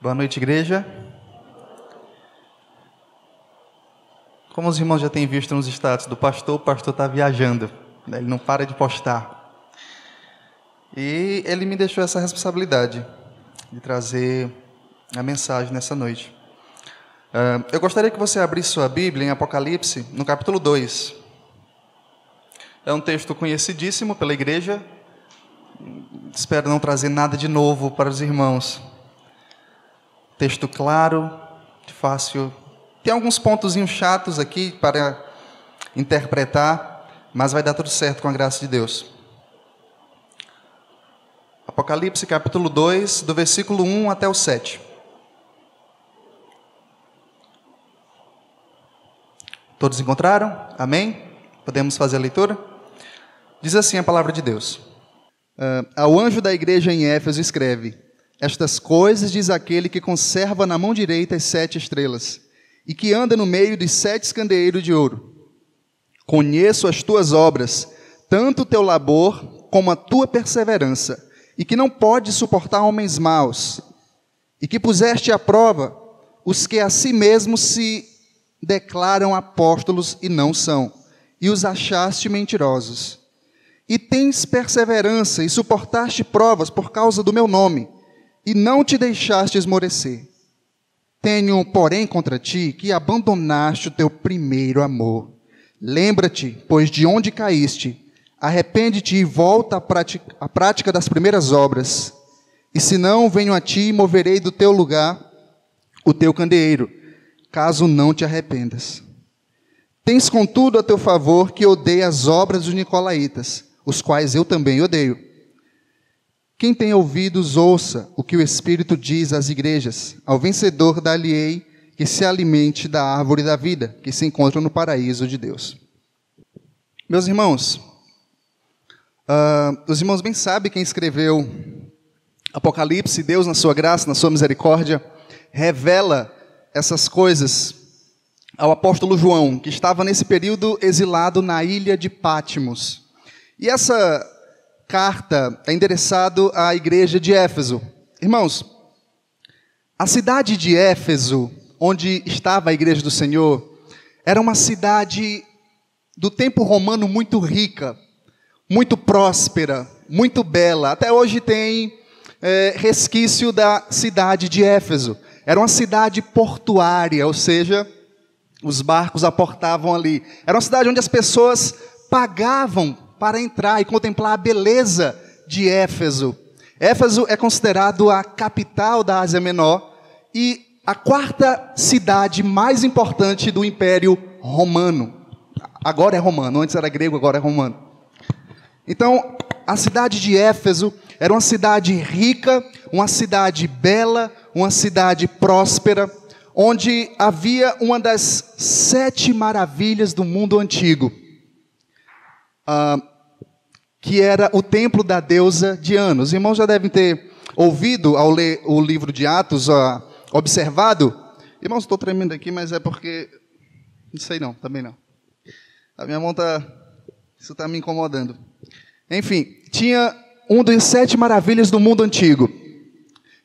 Boa noite, igreja. Como os irmãos já têm visto nos status do pastor, o pastor está viajando, né? ele não para de postar. E ele me deixou essa responsabilidade de trazer a mensagem nessa noite. Uh, eu gostaria que você abrisse sua Bíblia em Apocalipse, no capítulo 2. É um texto conhecidíssimo pela igreja. Espero não trazer nada de novo para os irmãos. Texto claro, fácil. Tem alguns pontos chatos aqui para interpretar, mas vai dar tudo certo com a graça de Deus. Apocalipse capítulo 2, do versículo 1 até o 7. Todos encontraram? Amém? Podemos fazer a leitura? Diz assim a palavra de Deus. Uh, ao anjo da igreja em Éfeso escreve: Estas coisas diz aquele que conserva na mão direita as sete estrelas e que anda no meio dos sete candeeiros de ouro. Conheço as tuas obras, tanto o teu labor como a tua perseverança, e que não podes suportar homens maus, e que puseste à prova os que a si mesmos se declaram apóstolos e não são, e os achaste mentirosos. E tens perseverança e suportaste provas por causa do meu nome, e não te deixaste esmorecer. Tenho, porém, contra ti que abandonaste o teu primeiro amor. Lembra-te, pois de onde caíste, arrepende-te e volta à prática, à prática das primeiras obras. E se não, venho a ti e moverei do teu lugar o teu candeeiro caso não te arrependas. Tens, contudo, a teu favor que odeia as obras dos nicolaítas, os quais eu também odeio. Quem tem ouvidos, ouça o que o Espírito diz às igrejas. Ao vencedor, dar-lhe-ei que se alimente da árvore da vida, que se encontra no paraíso de Deus. Meus irmãos, uh, os irmãos bem sabem quem escreveu Apocalipse, Deus, na sua graça, na sua misericórdia, revela essas coisas ao apóstolo João, que estava nesse período exilado na ilha de Pátimos. E essa carta é endereçada à igreja de Éfeso. Irmãos, a cidade de Éfeso, onde estava a igreja do Senhor, era uma cidade do tempo romano muito rica, muito próspera, muito bela. Até hoje tem é, resquício da cidade de Éfeso. Era uma cidade portuária, ou seja, os barcos aportavam ali. Era uma cidade onde as pessoas pagavam para entrar e contemplar a beleza de Éfeso. Éfeso é considerado a capital da Ásia Menor e a quarta cidade mais importante do Império Romano. Agora é romano, antes era grego, agora é romano. Então, a cidade de Éfeso era uma cidade rica, uma cidade bela, uma cidade próspera, onde havia uma das sete maravilhas do mundo antigo, uh, que era o templo da deusa Diana. Os irmãos já devem ter ouvido, ao ler o livro de Atos, observado. Irmãos, estou tremendo aqui, mas é porque. Não sei não, também não. A minha mão está. Isso está me incomodando. Enfim, tinha um dos sete maravilhas do mundo antigo.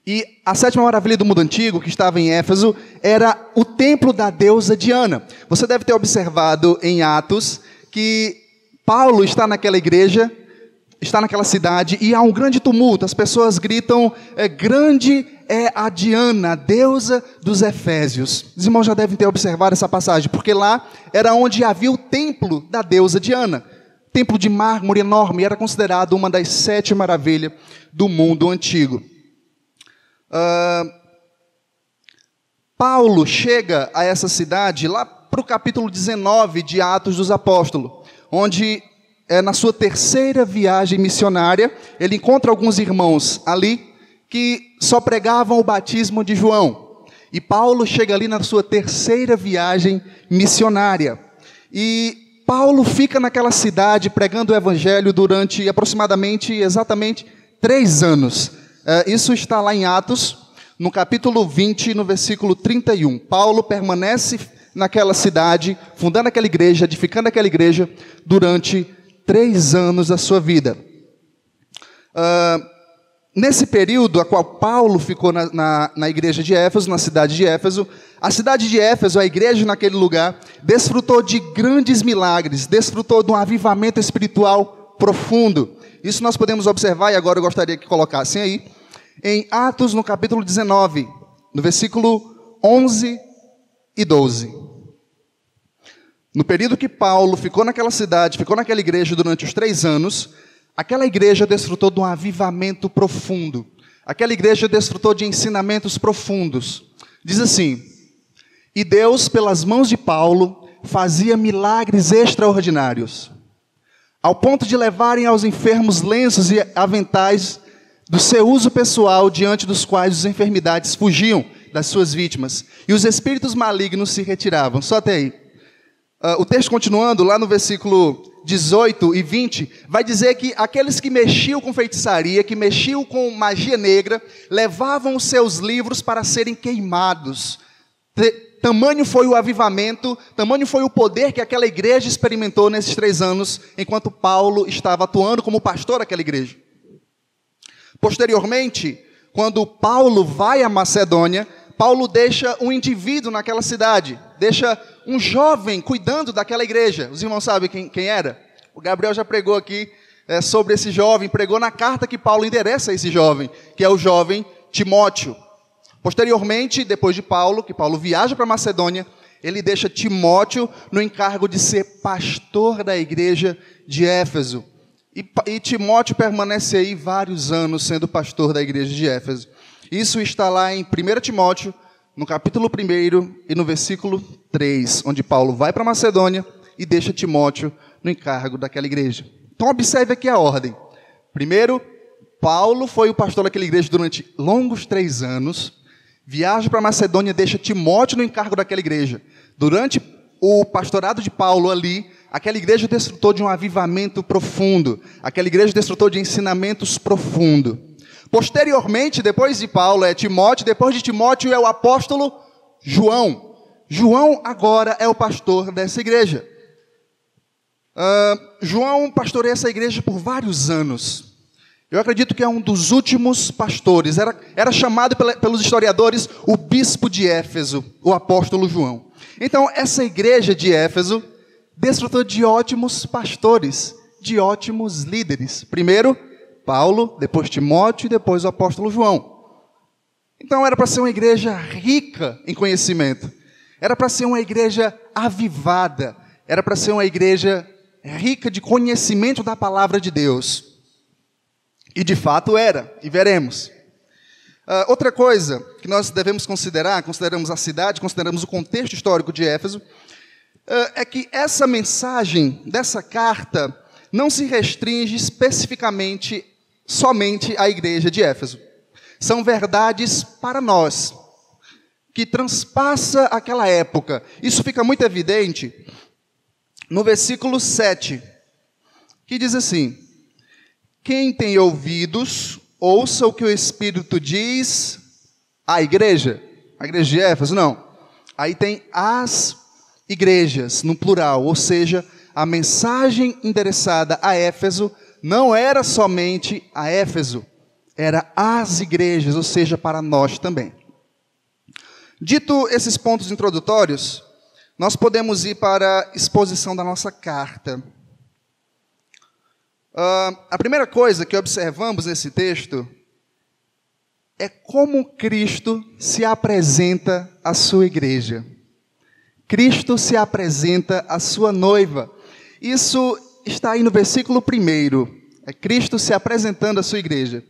E a sétima maravilha do mundo antigo, que estava em Éfeso, era o templo da deusa Diana. Você deve ter observado em Atos que Paulo está naquela igreja, está naquela cidade, e há um grande tumulto. As pessoas gritam: é, Grande é a Diana, deusa dos Efésios. Os irmãos já devem ter observado essa passagem, porque lá era onde havia o templo da deusa Diana. Templo de mármore enorme, era considerado uma das sete maravilhas do mundo antigo. Uh, Paulo chega a essa cidade lá para o capítulo 19 de Atos dos Apóstolos, onde é, na sua terceira viagem missionária, ele encontra alguns irmãos ali que só pregavam o batismo de João. E Paulo chega ali na sua terceira viagem missionária. E Paulo fica naquela cidade pregando o evangelho durante aproximadamente, exatamente, três anos. É, isso está lá em Atos, no capítulo 20, no versículo 31. Paulo permanece naquela cidade, fundando aquela igreja, edificando aquela igreja, durante três anos da sua vida. Uh, nesse período a qual Paulo ficou na, na, na, igreja de Éfeso, na cidade de Éfeso, a cidade de Éfeso, a igreja naquele lugar, desfrutou de grandes milagres, desfrutou de um avivamento espiritual profundo. Isso nós podemos observar, e agora eu gostaria que colocassem aí, em Atos, no capítulo 19, no versículo 11 e 12. No período que Paulo ficou naquela cidade, ficou naquela igreja durante os três anos, aquela igreja desfrutou de um avivamento profundo. Aquela igreja desfrutou de ensinamentos profundos. Diz assim: E Deus, pelas mãos de Paulo, fazia milagres extraordinários, ao ponto de levarem aos enfermos lenços e aventais do seu uso pessoal, diante dos quais as enfermidades fugiam das suas vítimas, e os espíritos malignos se retiravam. Só até aí. Uh, o texto continuando, lá no versículo 18 e 20, vai dizer que aqueles que mexiam com feitiçaria, que mexiam com magia negra, levavam os seus livros para serem queimados. Tamanho foi o avivamento, tamanho foi o poder que aquela igreja experimentou nesses três anos, enquanto Paulo estava atuando como pastor daquela igreja. Posteriormente, quando Paulo vai à Macedônia, Paulo deixa um indivíduo naquela cidade, deixa um jovem cuidando daquela igreja. Os irmãos sabem quem, quem era? O Gabriel já pregou aqui é, sobre esse jovem, pregou na carta que Paulo endereça a esse jovem, que é o jovem Timóteo. Posteriormente, depois de Paulo, que Paulo viaja para Macedônia, ele deixa Timóteo no encargo de ser pastor da igreja de Éfeso. E, e Timóteo permanece aí vários anos sendo pastor da igreja de Éfeso. Isso está lá em 1 Timóteo, no capítulo 1 e no versículo 3, onde Paulo vai para Macedônia e deixa Timóteo no encargo daquela igreja. Então observe aqui a ordem. Primeiro, Paulo foi o pastor daquela igreja durante longos três anos, viaja para Macedônia, deixa Timóteo no encargo daquela igreja. Durante o pastorado de Paulo ali, Aquela igreja desfrutou de um avivamento profundo. Aquela igreja desfrutou de ensinamentos profundos. Posteriormente, depois de Paulo, é Timóteo. Depois de Timóteo é o apóstolo João. João agora é o pastor dessa igreja. Uh, João pastoreia essa igreja por vários anos. Eu acredito que é um dos últimos pastores. Era, era chamado pelos historiadores o bispo de Éfeso, o apóstolo João. Então, essa igreja de Éfeso desfrutou de ótimos pastores, de ótimos líderes. Primeiro, Paulo, depois Timóteo e depois o apóstolo João. Então era para ser uma igreja rica em conhecimento. Era para ser uma igreja avivada. Era para ser uma igreja rica de conhecimento da palavra de Deus. E de fato era, e veremos. Uh, outra coisa que nós devemos considerar, consideramos a cidade, consideramos o contexto histórico de Éfeso, ah, é que essa mensagem dessa carta não se restringe especificamente somente à igreja de Éfeso. São verdades para nós, que transpassa aquela época. Isso fica muito evidente no versículo 7, que diz assim: Quem tem ouvidos, ouça o que o Espírito diz à igreja. A igreja de Éfeso, não. Aí tem as igrejas, no plural, ou seja, a mensagem endereçada a Éfeso não era somente a Éfeso, era às igrejas, ou seja, para nós também. Dito esses pontos introdutórios, nós podemos ir para a exposição da nossa carta. Uh, a primeira coisa que observamos nesse texto é como Cristo se apresenta à sua igreja. Cristo se apresenta à sua noiva. Isso está aí no versículo 1. É Cristo se apresentando à sua igreja.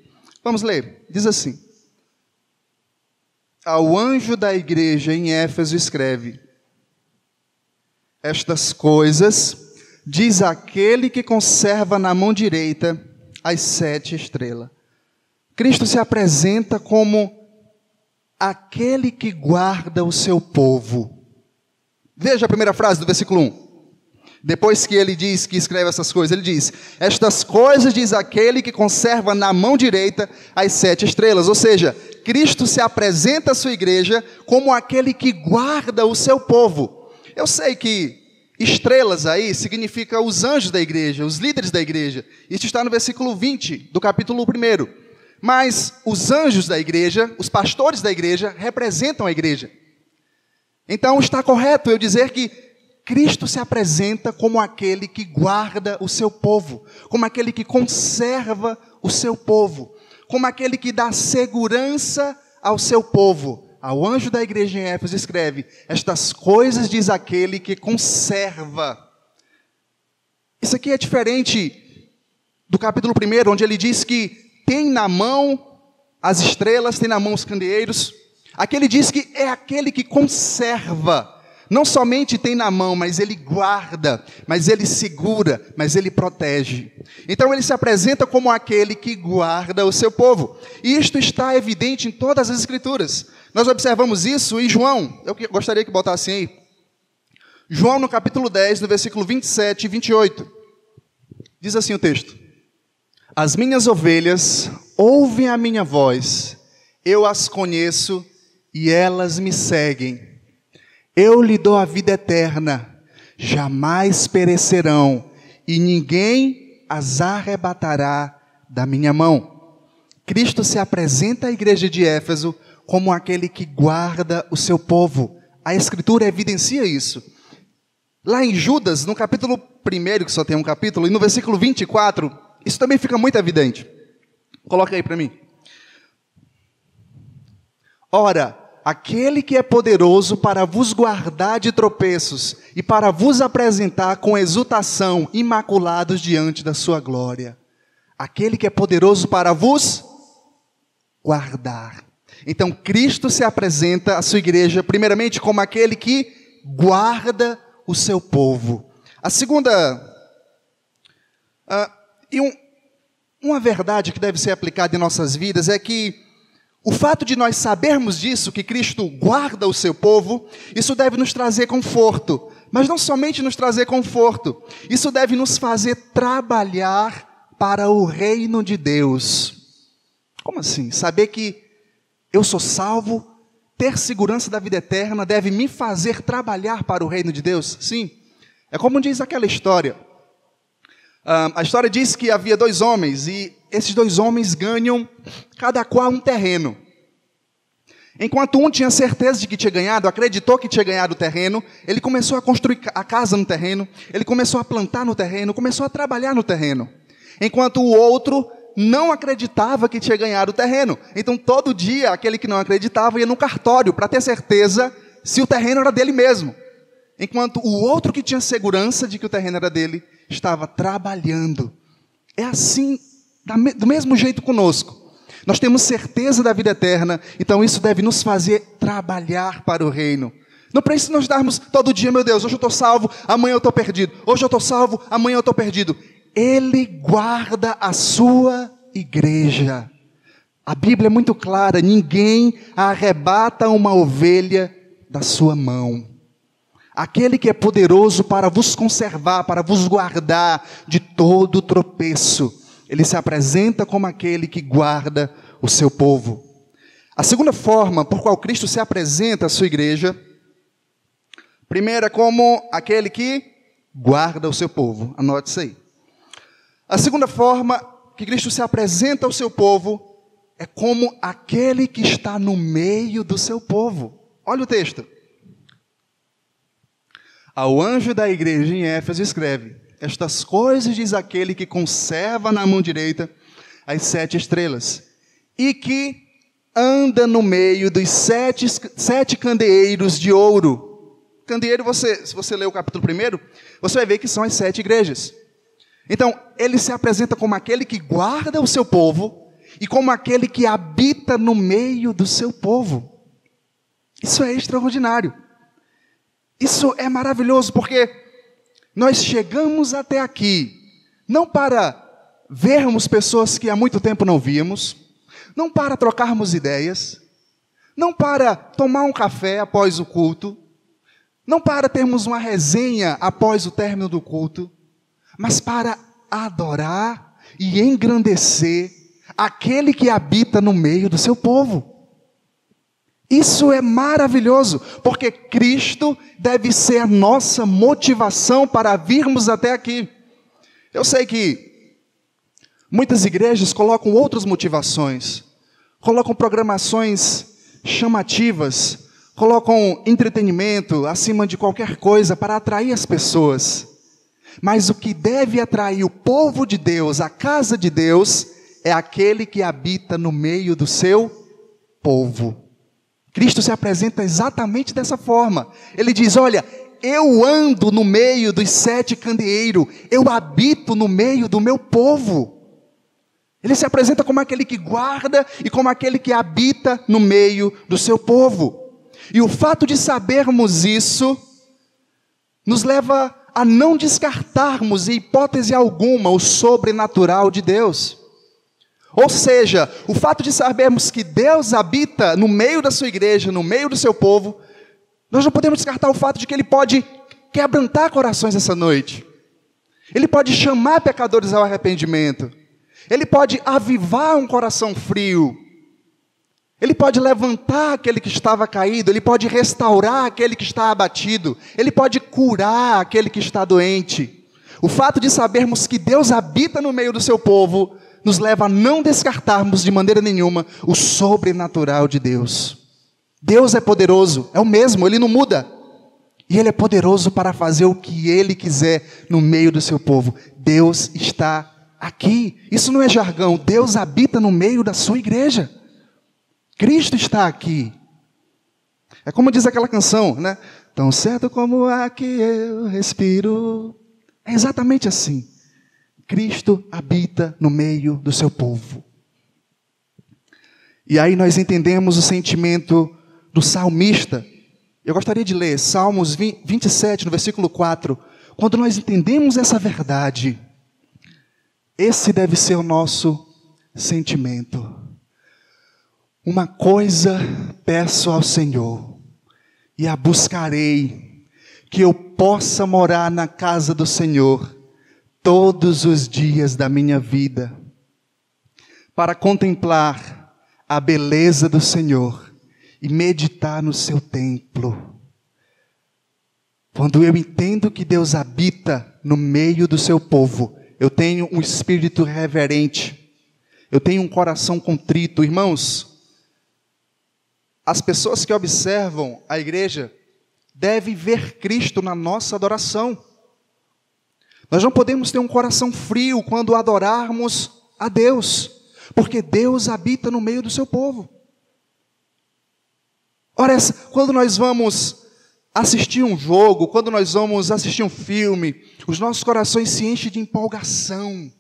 Vamos ler. Diz assim: Ao anjo da igreja em Éfeso escreve: Estas coisas diz aquele que conserva na mão direita as sete estrelas. Cristo se apresenta como aquele que guarda o seu povo. Veja a primeira frase do versículo 1. Depois que ele diz que escreve essas coisas, ele diz: Estas coisas diz aquele que conserva na mão direita as sete estrelas. Ou seja, Cristo se apresenta à sua igreja como aquele que guarda o seu povo. Eu sei que estrelas aí significa os anjos da igreja, os líderes da igreja. Isso está no versículo 20 do capítulo 1. Mas os anjos da igreja, os pastores da igreja, representam a igreja. Então está correto eu dizer que Cristo se apresenta como aquele que guarda o seu povo, como aquele que conserva o seu povo, como aquele que dá segurança ao seu povo. Ao anjo da igreja em Éfeso escreve: Estas coisas diz aquele que conserva. Isso aqui é diferente do capítulo 1, onde ele diz que tem na mão as estrelas, tem na mão os candeeiros. Aqui ele diz que é aquele que conserva. Não somente tem na mão, mas ele guarda, mas ele segura, mas ele protege. Então ele se apresenta como aquele que guarda o seu povo. E isto está evidente em todas as escrituras. Nós observamos isso em João. Eu gostaria que botassem aí. João no capítulo 10, no versículo 27 e 28. Diz assim o texto: As minhas ovelhas ouvem a minha voz, eu as conheço e elas me seguem. Eu lhe dou a vida eterna, jamais perecerão, e ninguém as arrebatará da minha mão. Cristo se apresenta à igreja de Éfeso como aquele que guarda o seu povo. A Escritura evidencia isso. Lá em Judas, no capítulo 1, que só tem um capítulo, e no versículo 24, isso também fica muito evidente. Coloca aí para mim. Ora, aquele que é poderoso para vos guardar de tropeços e para vos apresentar com exultação imaculados diante da sua glória. Aquele que é poderoso para vos guardar. Então Cristo se apresenta à sua igreja, primeiramente, como aquele que guarda o seu povo. A segunda, uh, e um, uma verdade que deve ser aplicada em nossas vidas é que o fato de nós sabermos disso, que Cristo guarda o seu povo, isso deve nos trazer conforto. Mas não somente nos trazer conforto, isso deve nos fazer trabalhar para o reino de Deus. Como assim? Saber que eu sou salvo, ter segurança da vida eterna, deve me fazer trabalhar para o reino de Deus? Sim. É como diz aquela história. A história diz que havia dois homens e esses dois homens ganham cada qual um terreno. Enquanto um tinha certeza de que tinha ganhado, acreditou que tinha ganhado o terreno, ele começou a construir a casa no terreno, ele começou a plantar no terreno, começou a trabalhar no terreno. Enquanto o outro não acreditava que tinha ganhado o terreno. Então, todo dia, aquele que não acreditava ia no cartório para ter certeza se o terreno era dele mesmo. Enquanto o outro que tinha segurança de que o terreno era dele, estava trabalhando. É assim do mesmo jeito conosco. Nós temos certeza da vida eterna, então isso deve nos fazer trabalhar para o reino. Não precisa nós darmos todo dia, meu Deus, hoje eu estou salvo, amanhã eu estou perdido. Hoje eu estou salvo, amanhã eu estou perdido. Ele guarda a sua igreja. A Bíblia é muito clara: ninguém arrebata uma ovelha da sua mão. Aquele que é poderoso para vos conservar, para vos guardar de todo tropeço ele se apresenta como aquele que guarda o seu povo. A segunda forma por qual Cristo se apresenta à sua igreja, primeira, como aquele que guarda o seu povo. Anote isso aí. A segunda forma que Cristo se apresenta ao seu povo é como aquele que está no meio do seu povo. Olha o texto. Ao anjo da igreja em Éfeso escreve: estas coisas diz aquele que conserva na mão direita as sete estrelas e que anda no meio dos sete, sete candeeiros de ouro. Candeeiro, você, se você ler o capítulo primeiro, você vai ver que são as sete igrejas. Então, ele se apresenta como aquele que guarda o seu povo e como aquele que habita no meio do seu povo. Isso é extraordinário. Isso é maravilhoso porque nós chegamos até aqui não para vermos pessoas que há muito tempo não víamos, não para trocarmos ideias, não para tomar um café após o culto, não para termos uma resenha após o término do culto, mas para adorar e engrandecer aquele que habita no meio do seu povo. Isso é maravilhoso, porque Cristo deve ser a nossa motivação para virmos até aqui. Eu sei que Muitas igrejas colocam outras motivações, colocam programações chamativas, colocam entretenimento acima de qualquer coisa para atrair as pessoas. Mas o que deve atrair o povo de Deus, a casa de Deus, é aquele que habita no meio do seu povo. Cristo se apresenta exatamente dessa forma. Ele diz: Olha, eu ando no meio dos sete candeeiros, eu habito no meio do meu povo. Ele se apresenta como aquele que guarda e como aquele que habita no meio do seu povo. E o fato de sabermos isso nos leva a não descartarmos, em hipótese alguma, o sobrenatural de Deus. Ou seja, o fato de sabermos que Deus habita no meio da sua igreja, no meio do seu povo, nós não podemos descartar o fato de que Ele pode quebrantar corações essa noite. Ele pode chamar pecadores ao arrependimento. Ele pode avivar um coração frio. Ele pode levantar aquele que estava caído, ele pode restaurar aquele que está abatido, ele pode curar aquele que está doente. O fato de sabermos que Deus habita no meio do seu povo nos leva a não descartarmos de maneira nenhuma o sobrenatural de Deus. Deus é poderoso, é o mesmo, ele não muda. E ele é poderoso para fazer o que ele quiser no meio do seu povo. Deus está aqui. Isso não é jargão, Deus habita no meio da sua igreja. Cristo está aqui. É como diz aquela canção, né? Tão certo como a que eu respiro. É exatamente assim. Cristo habita no meio do seu povo. E aí nós entendemos o sentimento do salmista. Eu gostaria de ler Salmos 27, no versículo 4. Quando nós entendemos essa verdade, esse deve ser o nosso sentimento. Uma coisa peço ao Senhor, e a buscarei, que eu possa morar na casa do Senhor todos os dias da minha vida, para contemplar a beleza do Senhor e meditar no seu templo. Quando eu entendo que Deus habita no meio do seu povo, eu tenho um espírito reverente, eu tenho um coração contrito. Irmãos, as pessoas que observam a igreja devem ver Cristo na nossa adoração. Nós não podemos ter um coração frio quando adorarmos a Deus, porque Deus habita no meio do seu povo. Ora, quando nós vamos assistir um jogo, quando nós vamos assistir um filme, os nossos corações se enchem de empolgação,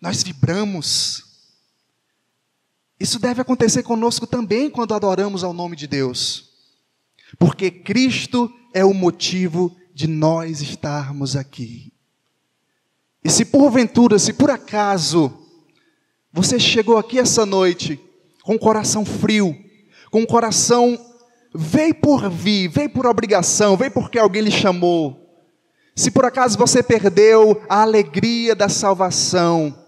nós vibramos. Isso deve acontecer conosco também quando adoramos ao nome de Deus. Porque Cristo é o motivo de nós estarmos aqui. E se porventura, se por acaso, você chegou aqui essa noite com o coração frio, com o coração veio por vir, veio por obrigação, veio porque alguém lhe chamou. Se por acaso você perdeu a alegria da salvação,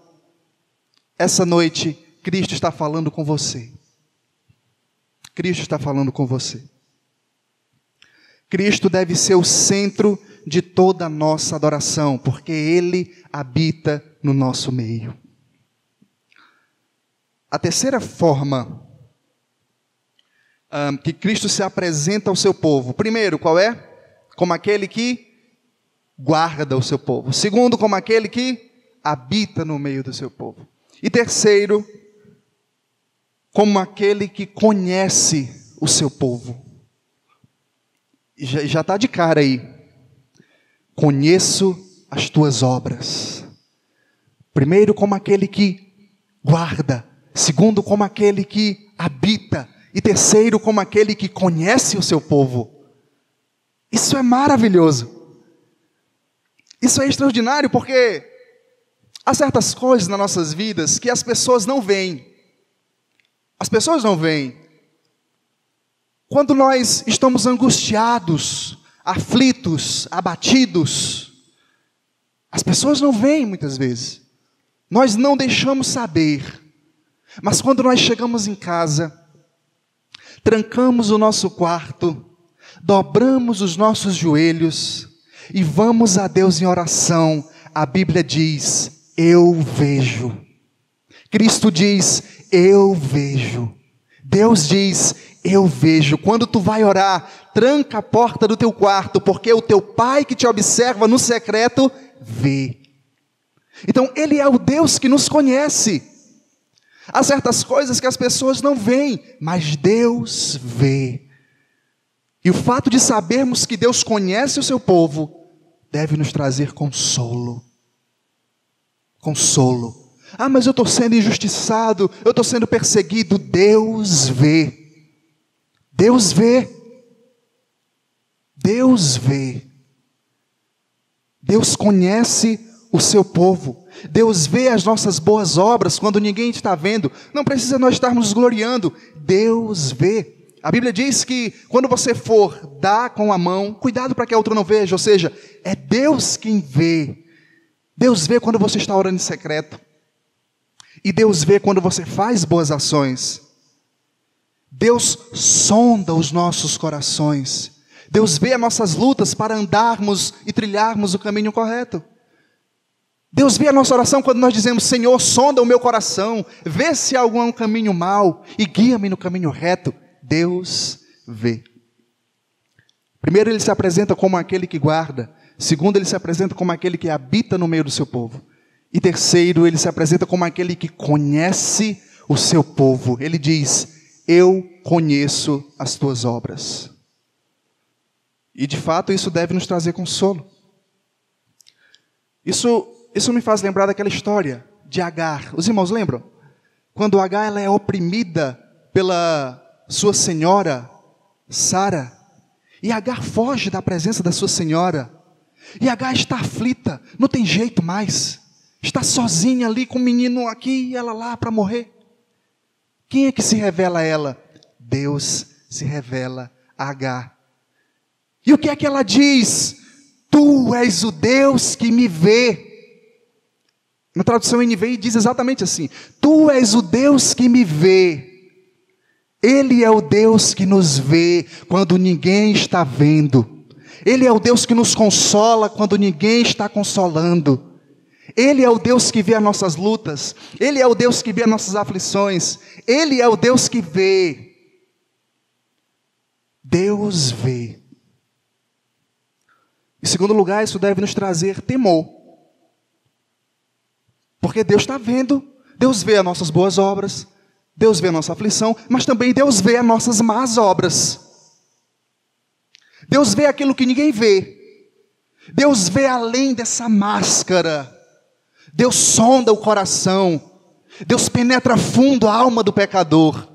essa noite Cristo está falando com você. Cristo está falando com você. Cristo deve ser o centro de toda a nossa adoração, porque Ele habita no nosso meio. A terceira forma um, que Cristo se apresenta ao seu povo, primeiro, qual é? Como aquele que guarda o seu povo. Segundo, como aquele que habita no meio do seu povo. E terceiro, como aquele que conhece o seu povo. Já está de cara aí. Conheço as tuas obras. Primeiro, como aquele que guarda. Segundo, como aquele que habita. E terceiro, como aquele que conhece o seu povo. Isso é maravilhoso. Isso é extraordinário porque há certas coisas nas nossas vidas que as pessoas não veem. As pessoas não veem. Quando nós estamos angustiados, aflitos, abatidos, as pessoas não veem muitas vezes. Nós não deixamos saber. Mas quando nós chegamos em casa, trancamos o nosso quarto, dobramos os nossos joelhos e vamos a Deus em oração, a Bíblia diz: eu vejo. Cristo diz, eu vejo. Deus diz, eu vejo. Quando tu vai orar, tranca a porta do teu quarto, porque o teu pai que te observa no secreto vê. Então, Ele é o Deus que nos conhece. Há certas coisas que as pessoas não veem, mas Deus vê. E o fato de sabermos que Deus conhece o seu povo deve nos trazer consolo. Consolo. Ah, mas eu estou sendo injustiçado, eu estou sendo perseguido. Deus vê. Deus vê. Deus vê. Deus conhece o seu povo. Deus vê as nossas boas obras quando ninguém está vendo. Não precisa nós estarmos gloriando. Deus vê. A Bíblia diz que quando você for dar com a mão, cuidado para que a outra não veja, ou seja, é Deus quem vê. Deus vê quando você está orando em secreto. E Deus vê quando você faz boas ações. Deus sonda os nossos corações. Deus vê as nossas lutas para andarmos e trilharmos o caminho correto. Deus vê a nossa oração quando nós dizemos: Senhor, sonda o meu coração, vê se há algum caminho mau e guia-me no caminho reto. Deus vê. Primeiro, ele se apresenta como aquele que guarda. Segundo, ele se apresenta como aquele que habita no meio do seu povo. E terceiro, ele se apresenta como aquele que conhece o seu povo. Ele diz: Eu conheço as tuas obras. E de fato, isso deve nos trazer consolo. Isso, isso me faz lembrar daquela história de Agar. Os irmãos lembram? Quando Agar ela é oprimida pela sua senhora, Sara. E Agar foge da presença da sua senhora. E Agar está aflita, não tem jeito mais. Está sozinha ali com o menino aqui e ela lá para morrer. Quem é que se revela a ela? Deus se revela a Agar. E o que é que ela diz? Tu és o Deus que me vê. Na tradução NVI diz exatamente assim: Tu és o Deus que me vê. Ele é o Deus que nos vê quando ninguém está vendo. Ele é o Deus que nos consola quando ninguém está consolando. Ele é o Deus que vê as nossas lutas. Ele é o Deus que vê as nossas aflições. Ele é o Deus que vê. Deus vê. Em segundo lugar, isso deve nos trazer temor. Porque Deus está vendo, Deus vê as nossas boas obras, Deus vê a nossa aflição, mas também Deus vê as nossas más obras. Deus vê aquilo que ninguém vê. Deus vê além dessa máscara. Deus sonda o coração. Deus penetra fundo a alma do pecador.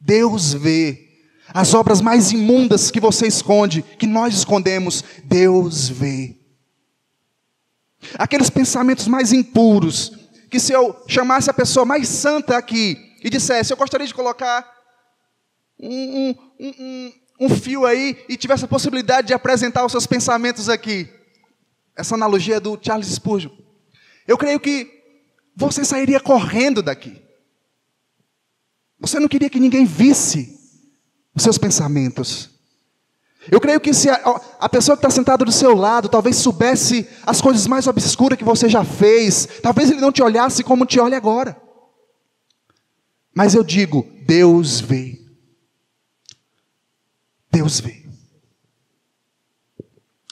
Deus vê as obras mais imundas que você esconde, que nós escondemos. Deus vê. Aqueles pensamentos mais impuros, que se eu chamasse a pessoa mais santa aqui, e dissesse: Eu gostaria de colocar um, um, um, um fio aí e tivesse a possibilidade de apresentar os seus pensamentos aqui. Essa analogia é do Charles Spurgeon. Eu creio que você sairia correndo daqui. Você não queria que ninguém visse os seus pensamentos. Eu creio que se a, a pessoa que está sentada do seu lado talvez soubesse as coisas mais obscuras que você já fez, talvez ele não te olhasse como te olha agora. Mas eu digo, Deus vê. Deus vê.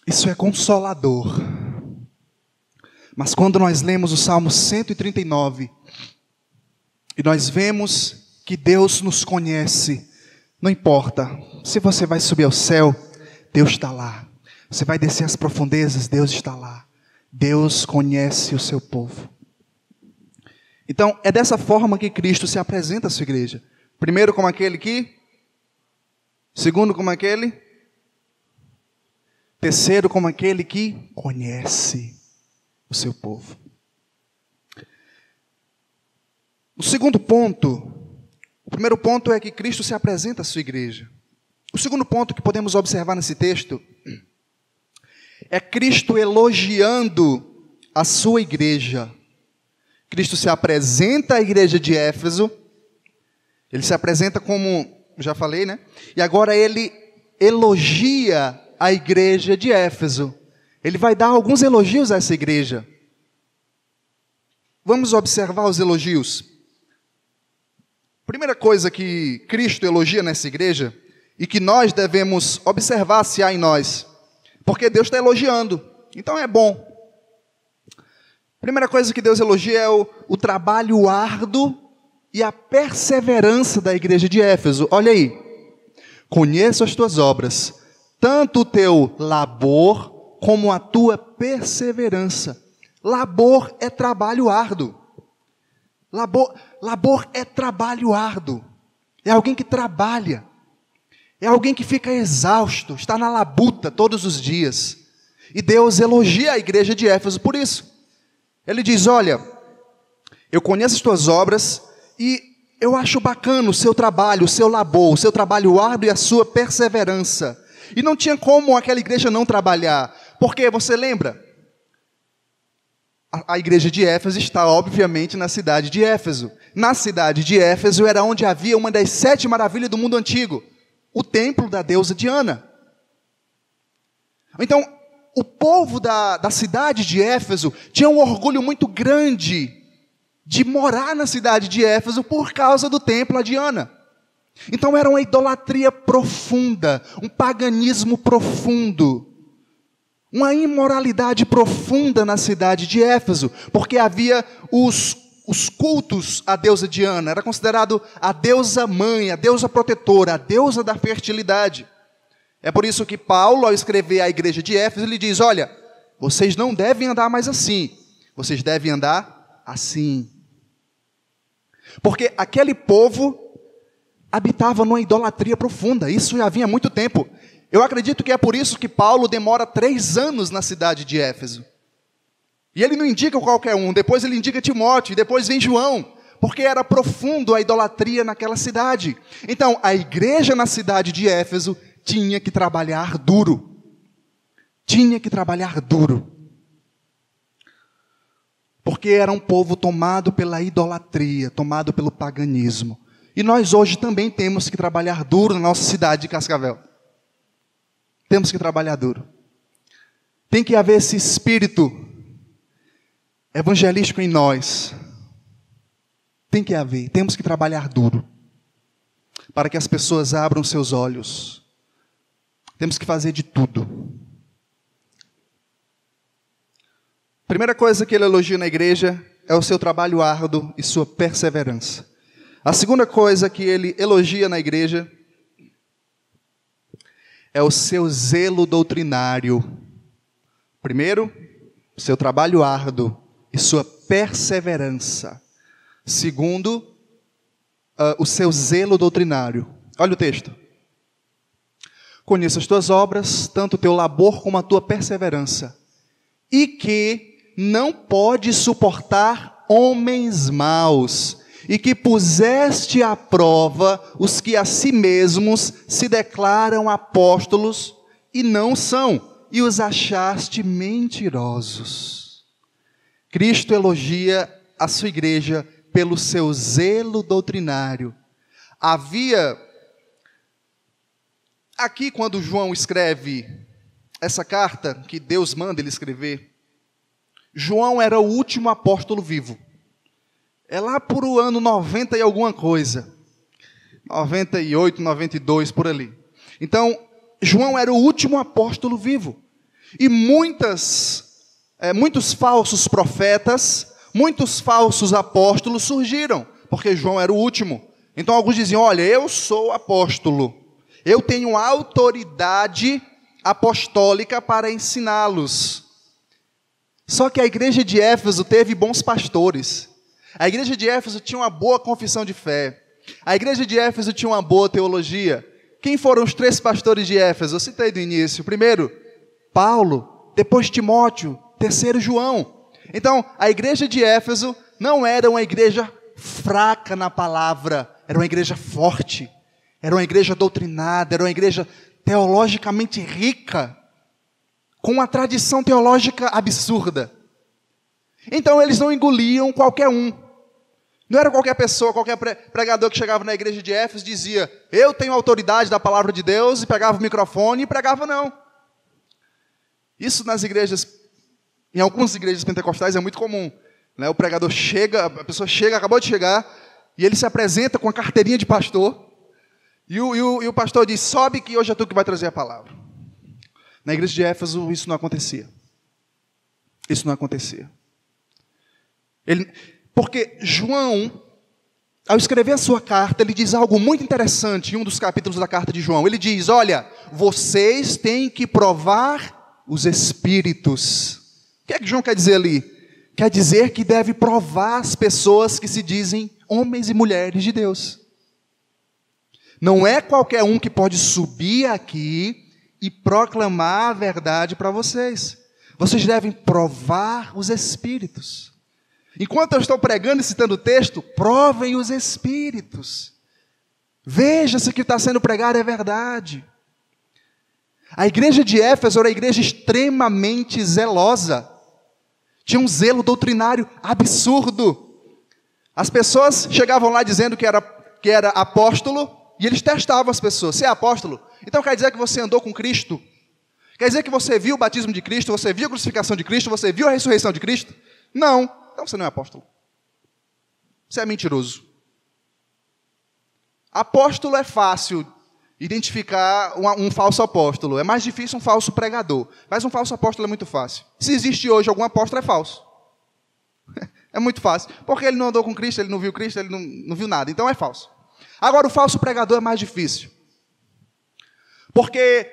Isso é consolador. Mas quando nós lemos o Salmo 139 e nós vemos que Deus nos conhece, não importa se você vai subir ao céu, Deus está lá. Você vai descer as profundezas, Deus está lá. Deus conhece o seu povo. Então, é dessa forma que Cristo se apresenta à sua igreja. Primeiro, como aquele que. Segundo, como aquele. Terceiro, como aquele que conhece o seu povo. O segundo ponto, o primeiro ponto é que Cristo se apresenta à sua igreja. O segundo ponto que podemos observar nesse texto é Cristo elogiando a sua igreja. Cristo se apresenta à igreja de Éfeso, ele se apresenta como, já falei, né? E agora ele elogia a igreja de Éfeso. Ele vai dar alguns elogios a essa igreja. Vamos observar os elogios. Primeira coisa que Cristo elogia nessa igreja e que nós devemos observar se há em nós, porque Deus está elogiando, então é bom. Primeira coisa que Deus elogia é o, o trabalho árduo e a perseverança da igreja de Éfeso. Olha aí, conheço as tuas obras, tanto o teu labor como a tua perseverança. Labor é trabalho árduo. Labor, labor é trabalho árduo. É alguém que trabalha. É alguém que fica exausto, está na labuta todos os dias. E Deus elogia a igreja de Éfeso por isso. Ele diz: Olha, eu conheço as tuas obras e eu acho bacana o seu trabalho, o seu labor, o seu trabalho árduo e a sua perseverança. E não tinha como aquela igreja não trabalhar, porque você lembra? A, a igreja de Éfeso está, obviamente, na cidade de Éfeso. Na cidade de Éfeso era onde havia uma das sete maravilhas do mundo antigo o templo da deusa Diana. Então, o povo da, da cidade de Éfeso tinha um orgulho muito grande de morar na cidade de Éfeso por causa do templo a Diana. Então era uma idolatria profunda, um paganismo profundo, uma imoralidade profunda na cidade de Éfeso, porque havia os os cultos à deusa Diana, era considerado a deusa mãe, a deusa protetora, a deusa da fertilidade. É por isso que Paulo, ao escrever à igreja de Éfeso, ele diz: Olha, vocês não devem andar mais assim, vocês devem andar assim. Porque aquele povo habitava numa idolatria profunda, isso já há muito tempo. Eu acredito que é por isso que Paulo demora três anos na cidade de Éfeso. E ele não indica qualquer um, depois ele indica Timóteo, e depois vem João, porque era profundo a idolatria naquela cidade. Então, a igreja na cidade de Éfeso tinha que trabalhar duro. Tinha que trabalhar duro. Porque era um povo tomado pela idolatria, tomado pelo paganismo. E nós hoje também temos que trabalhar duro na nossa cidade de Cascavel. Temos que trabalhar duro. Tem que haver esse espírito evangelístico em nós tem que haver, temos que trabalhar duro para que as pessoas abram seus olhos. Temos que fazer de tudo. Primeira coisa que ele elogia na igreja é o seu trabalho árduo e sua perseverança. A segunda coisa que ele elogia na igreja é o seu zelo doutrinário. Primeiro, seu trabalho árduo e sua perseverança. Segundo, uh, o seu zelo doutrinário. Olha o texto. Conheço as tuas obras, tanto o teu labor como a tua perseverança, e que não pode suportar homens maus, e que puseste à prova os que a si mesmos se declaram apóstolos e não são, e os achaste mentirosos. Cristo elogia a sua igreja pelo seu zelo doutrinário. Havia. Aqui, quando João escreve essa carta, que Deus manda ele escrever, João era o último apóstolo vivo. É lá por o ano 90 e alguma coisa. 98, 92, por ali. Então, João era o último apóstolo vivo. E muitas é, muitos falsos profetas, muitos falsos apóstolos surgiram, porque João era o último. Então alguns diziam: Olha, eu sou apóstolo, eu tenho autoridade apostólica para ensiná-los. Só que a igreja de Éfeso teve bons pastores. A igreja de Éfeso tinha uma boa confissão de fé. A igreja de Éfeso tinha uma boa teologia. Quem foram os três pastores de Éfeso? Eu citei do início. Primeiro, Paulo, depois Timóteo, Terceiro João. Então, a igreja de Éfeso não era uma igreja fraca na palavra, era uma igreja forte, era uma igreja doutrinada, era uma igreja teologicamente rica, com uma tradição teológica absurda. Então eles não engoliam qualquer um. Não era qualquer pessoa, qualquer pregador que chegava na igreja de Éfeso dizia: Eu tenho autoridade da palavra de Deus, e pegava o microfone e pregava, não. Isso nas igrejas em algumas igrejas pentecostais é muito comum. Né? O pregador chega, a pessoa chega, acabou de chegar, e ele se apresenta com a carteirinha de pastor, e o, e o, e o pastor diz: Sobe que hoje é tu que vai trazer a palavra. Na igreja de Éfeso isso não acontecia. Isso não acontecia. Ele, porque João, ao escrever a sua carta, ele diz algo muito interessante em um dos capítulos da carta de João. Ele diz: Olha, vocês têm que provar os espíritos. O que é que João quer dizer ali? Quer dizer que deve provar as pessoas que se dizem homens e mulheres de Deus. Não é qualquer um que pode subir aqui e proclamar a verdade para vocês. Vocês devem provar os espíritos. Enquanto eu estou pregando e citando o texto, provem os espíritos. Veja se o que está sendo pregado é verdade. A igreja de Éfeso era uma igreja extremamente zelosa. Tinha um zelo doutrinário absurdo. As pessoas chegavam lá dizendo que era, que era apóstolo, e eles testavam as pessoas. Você é apóstolo? Então quer dizer que você andou com Cristo? Quer dizer que você viu o batismo de Cristo, você viu a crucificação de Cristo, você viu a ressurreição de Cristo? Não. Então você não é apóstolo. Você é mentiroso. Apóstolo é fácil identificar um, um, falso apóstolo. É mais difícil um falso pregador. Mas um falso apóstolo é muito fácil. Se existe hoje algum apóstolo, é falso. É muito fácil. Porque ele não andou com Cristo, ele não viu Cristo, ele não, não viu nada. Então é falso. Agora, o falso pregador é mais difícil. Porque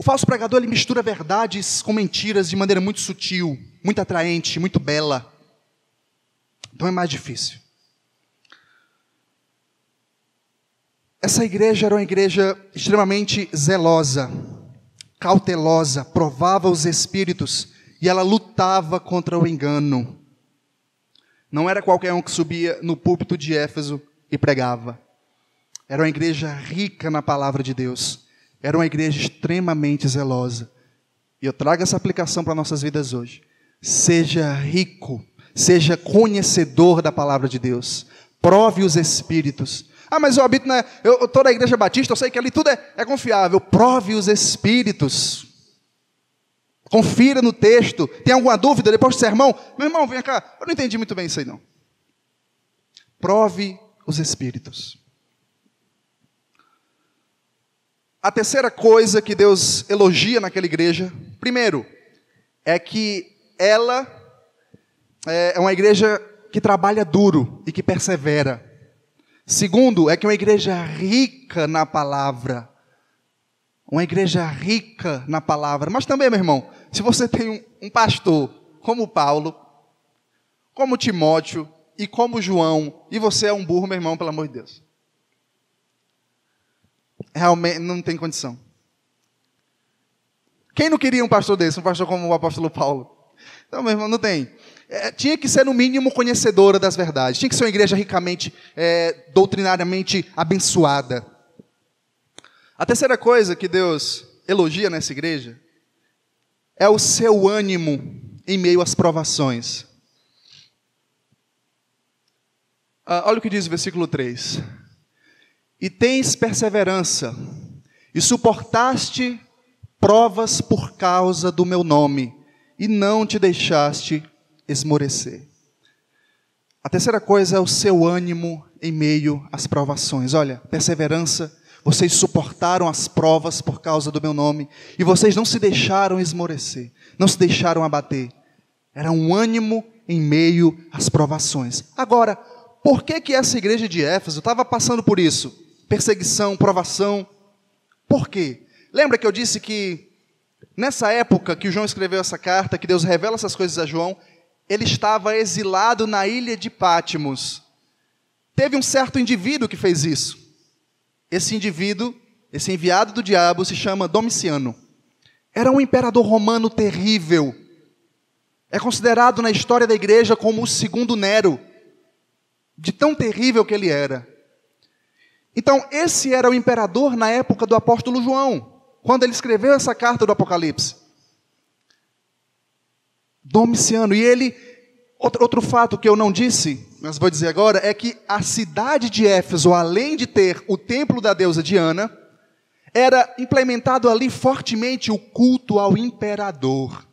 o falso pregador ele mistura verdades com mentiras de maneira muito sutil, muito atraente, muito bela. Então é mais difícil. Essa igreja era uma igreja extremamente zelosa, cautelosa, provava os espíritos e ela lutava contra o engano. Não era qualquer um que subia no púlpito de Éfeso e pregava. Era uma igreja rica na palavra de Deus. Era uma igreja extremamente zelosa. E eu trago essa aplicação para nossas vidas hoje. Seja rico, seja conhecedor da palavra de Deus. Prove os espíritos. Ah, mas eu habito na. Eu estou na igreja batista, eu sei que ali tudo é, é confiável. Prove os espíritos. Confira no texto. Tem alguma dúvida depois do sermão? Meu irmão, vem cá. Eu não entendi muito bem isso aí, não. Prove os espíritos. A terceira coisa que Deus elogia naquela igreja, primeiro, é que ela é, é uma igreja que trabalha duro e que persevera. Segundo, é que é uma igreja rica na palavra. Uma igreja rica na palavra. Mas também, meu irmão, se você tem um, um pastor como Paulo, como Timóteo e como João, e você é um burro, meu irmão, pelo amor de Deus realmente não tem condição. Quem não queria um pastor desse, um pastor como o apóstolo Paulo? Então, meu irmão, não tem. É, tinha que ser, no mínimo, conhecedora das verdades. Tinha que ser uma igreja ricamente, é, doutrinariamente abençoada. A terceira coisa que Deus elogia nessa igreja é o seu ânimo em meio às provações. Ah, olha o que diz o versículo 3 e tens perseverança, e suportaste provas por causa do meu nome, e não te deixaste esmorecer. A terceira coisa é o seu ânimo em meio às provações. Olha, perseverança, vocês suportaram as provas por causa do meu nome, e vocês não se deixaram esmorecer, não se deixaram abater. Era um ânimo em meio às provações. Agora, por que que essa igreja de Éfeso estava passando por isso? perseguição, provação. Por quê? Lembra que eu disse que nessa época que o João escreveu essa carta, que Deus revela essas coisas a João, ele estava exilado na ilha de Pátimos. Teve um certo indivíduo que fez isso. Esse indivíduo, esse enviado do diabo, se chama Domiciano. Era um imperador romano terrível. É considerado na história da igreja como o segundo Nero, de tão terrível que ele era. Então, esse era o imperador na época do apóstolo João, quando ele escreveu essa carta do Apocalipse. Domiciano. E ele, outro, outro fato que eu não disse, mas vou dizer agora, é que a cidade de Éfeso, além de ter o templo da deusa Diana, era implementado ali fortemente o culto ao imperador.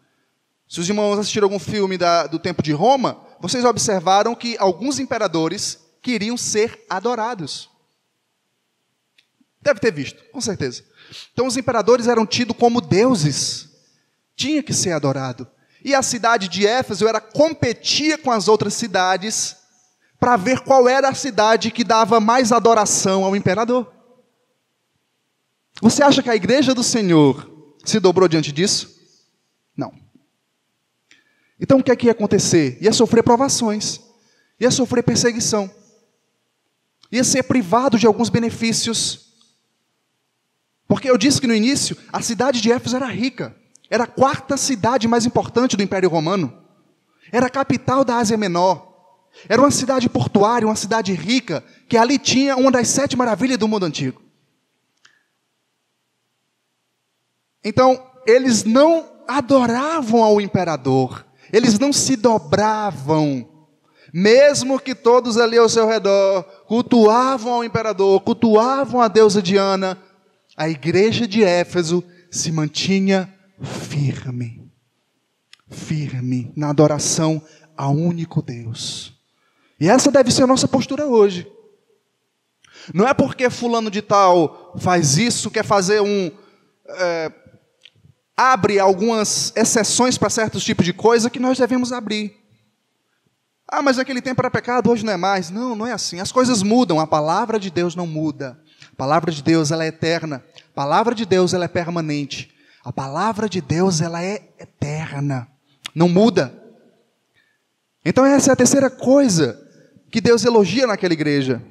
Se os irmãos assistiram algum filme da, do tempo de Roma, vocês observaram que alguns imperadores queriam ser adorados. Deve ter visto, com certeza. Então os imperadores eram tidos como deuses. Tinha que ser adorado. E a cidade de Éfeso era competia com as outras cidades para ver qual era a cidade que dava mais adoração ao imperador. Você acha que a igreja do Senhor se dobrou diante disso? Não. Então o que é que ia acontecer? Ia sofrer provações, ia sofrer perseguição, ia ser privado de alguns benefícios. Porque eu disse que no início a cidade de Éfeso era rica, era a quarta cidade mais importante do Império Romano, era a capital da Ásia Menor, era uma cidade portuária, uma cidade rica, que ali tinha uma das sete maravilhas do mundo antigo. Então, eles não adoravam ao imperador, eles não se dobravam, mesmo que todos ali ao seu redor cultuavam ao imperador, cultuavam a deusa Diana, a igreja de Éfeso se mantinha firme, firme na adoração ao único Deus. E essa deve ser a nossa postura hoje. Não é porque fulano de tal faz isso, quer fazer um. É, abre algumas exceções para certos tipos de coisa que nós devemos abrir. Ah, mas aquele tempo era pecado, hoje não é mais. Não, não é assim. As coisas mudam, a palavra de Deus não muda. A palavra de Deus ela é eterna. A palavra de Deus ela é permanente. A palavra de Deus ela é eterna. Não muda. Então essa é a terceira coisa que Deus elogia naquela igreja.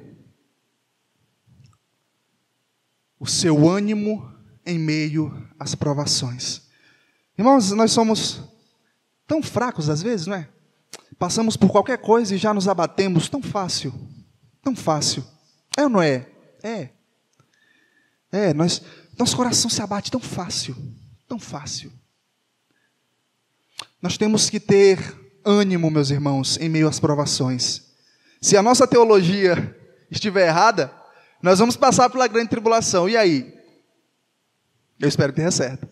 O seu ânimo em meio às provações. Irmãos, nós somos tão fracos às vezes, não é? Passamos por qualquer coisa e já nos abatemos tão fácil. Tão fácil. É ou não é? É. É, nós, nosso coração se abate tão fácil. Tão fácil. Nós temos que ter ânimo, meus irmãos, em meio às provações. Se a nossa teologia estiver errada, nós vamos passar pela grande tribulação. E aí? Eu espero que tenha certo.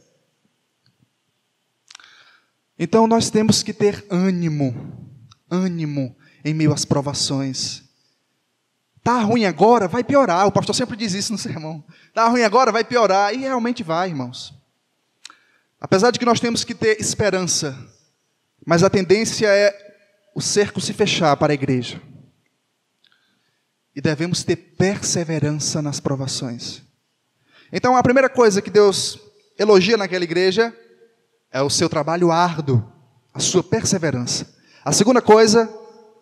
Então nós temos que ter ânimo, ânimo em meio às provações. Tá ruim agora, vai piorar. O pastor sempre diz isso no sermão. Tá ruim agora, vai piorar e realmente vai, irmãos. Apesar de que nós temos que ter esperança, mas a tendência é o cerco se fechar para a igreja. E devemos ter perseverança nas provações. Então, a primeira coisa que Deus elogia naquela igreja é o seu trabalho árduo, a sua perseverança. A segunda coisa,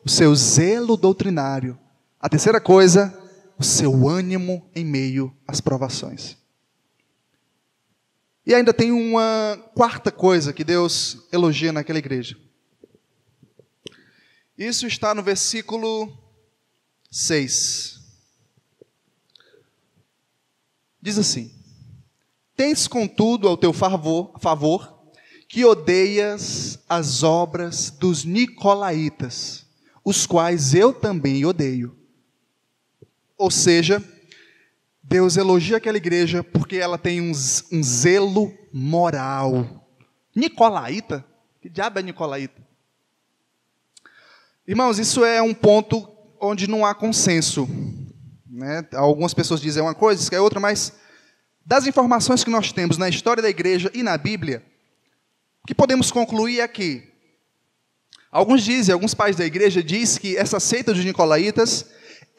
o seu zelo doutrinário. A terceira coisa, o seu ânimo em meio às provações. E ainda tem uma quarta coisa que Deus elogia naquela igreja. Isso está no versículo 6. Diz assim: Tens, contudo, ao teu favor, favor que odeias as obras dos nicolaítas, os quais eu também odeio. Ou seja, Deus elogia aquela igreja porque ela tem um, um zelo moral. Nicolaíta? Que diabo é Nicolaíta? Irmãos, isso é um ponto onde não há consenso. Né? Algumas pessoas dizem uma coisa, isso é outra, mas das informações que nós temos na história da igreja e na Bíblia, o que podemos concluir é que alguns dizem, alguns pais da igreja dizem que essa seita dos nicolaítas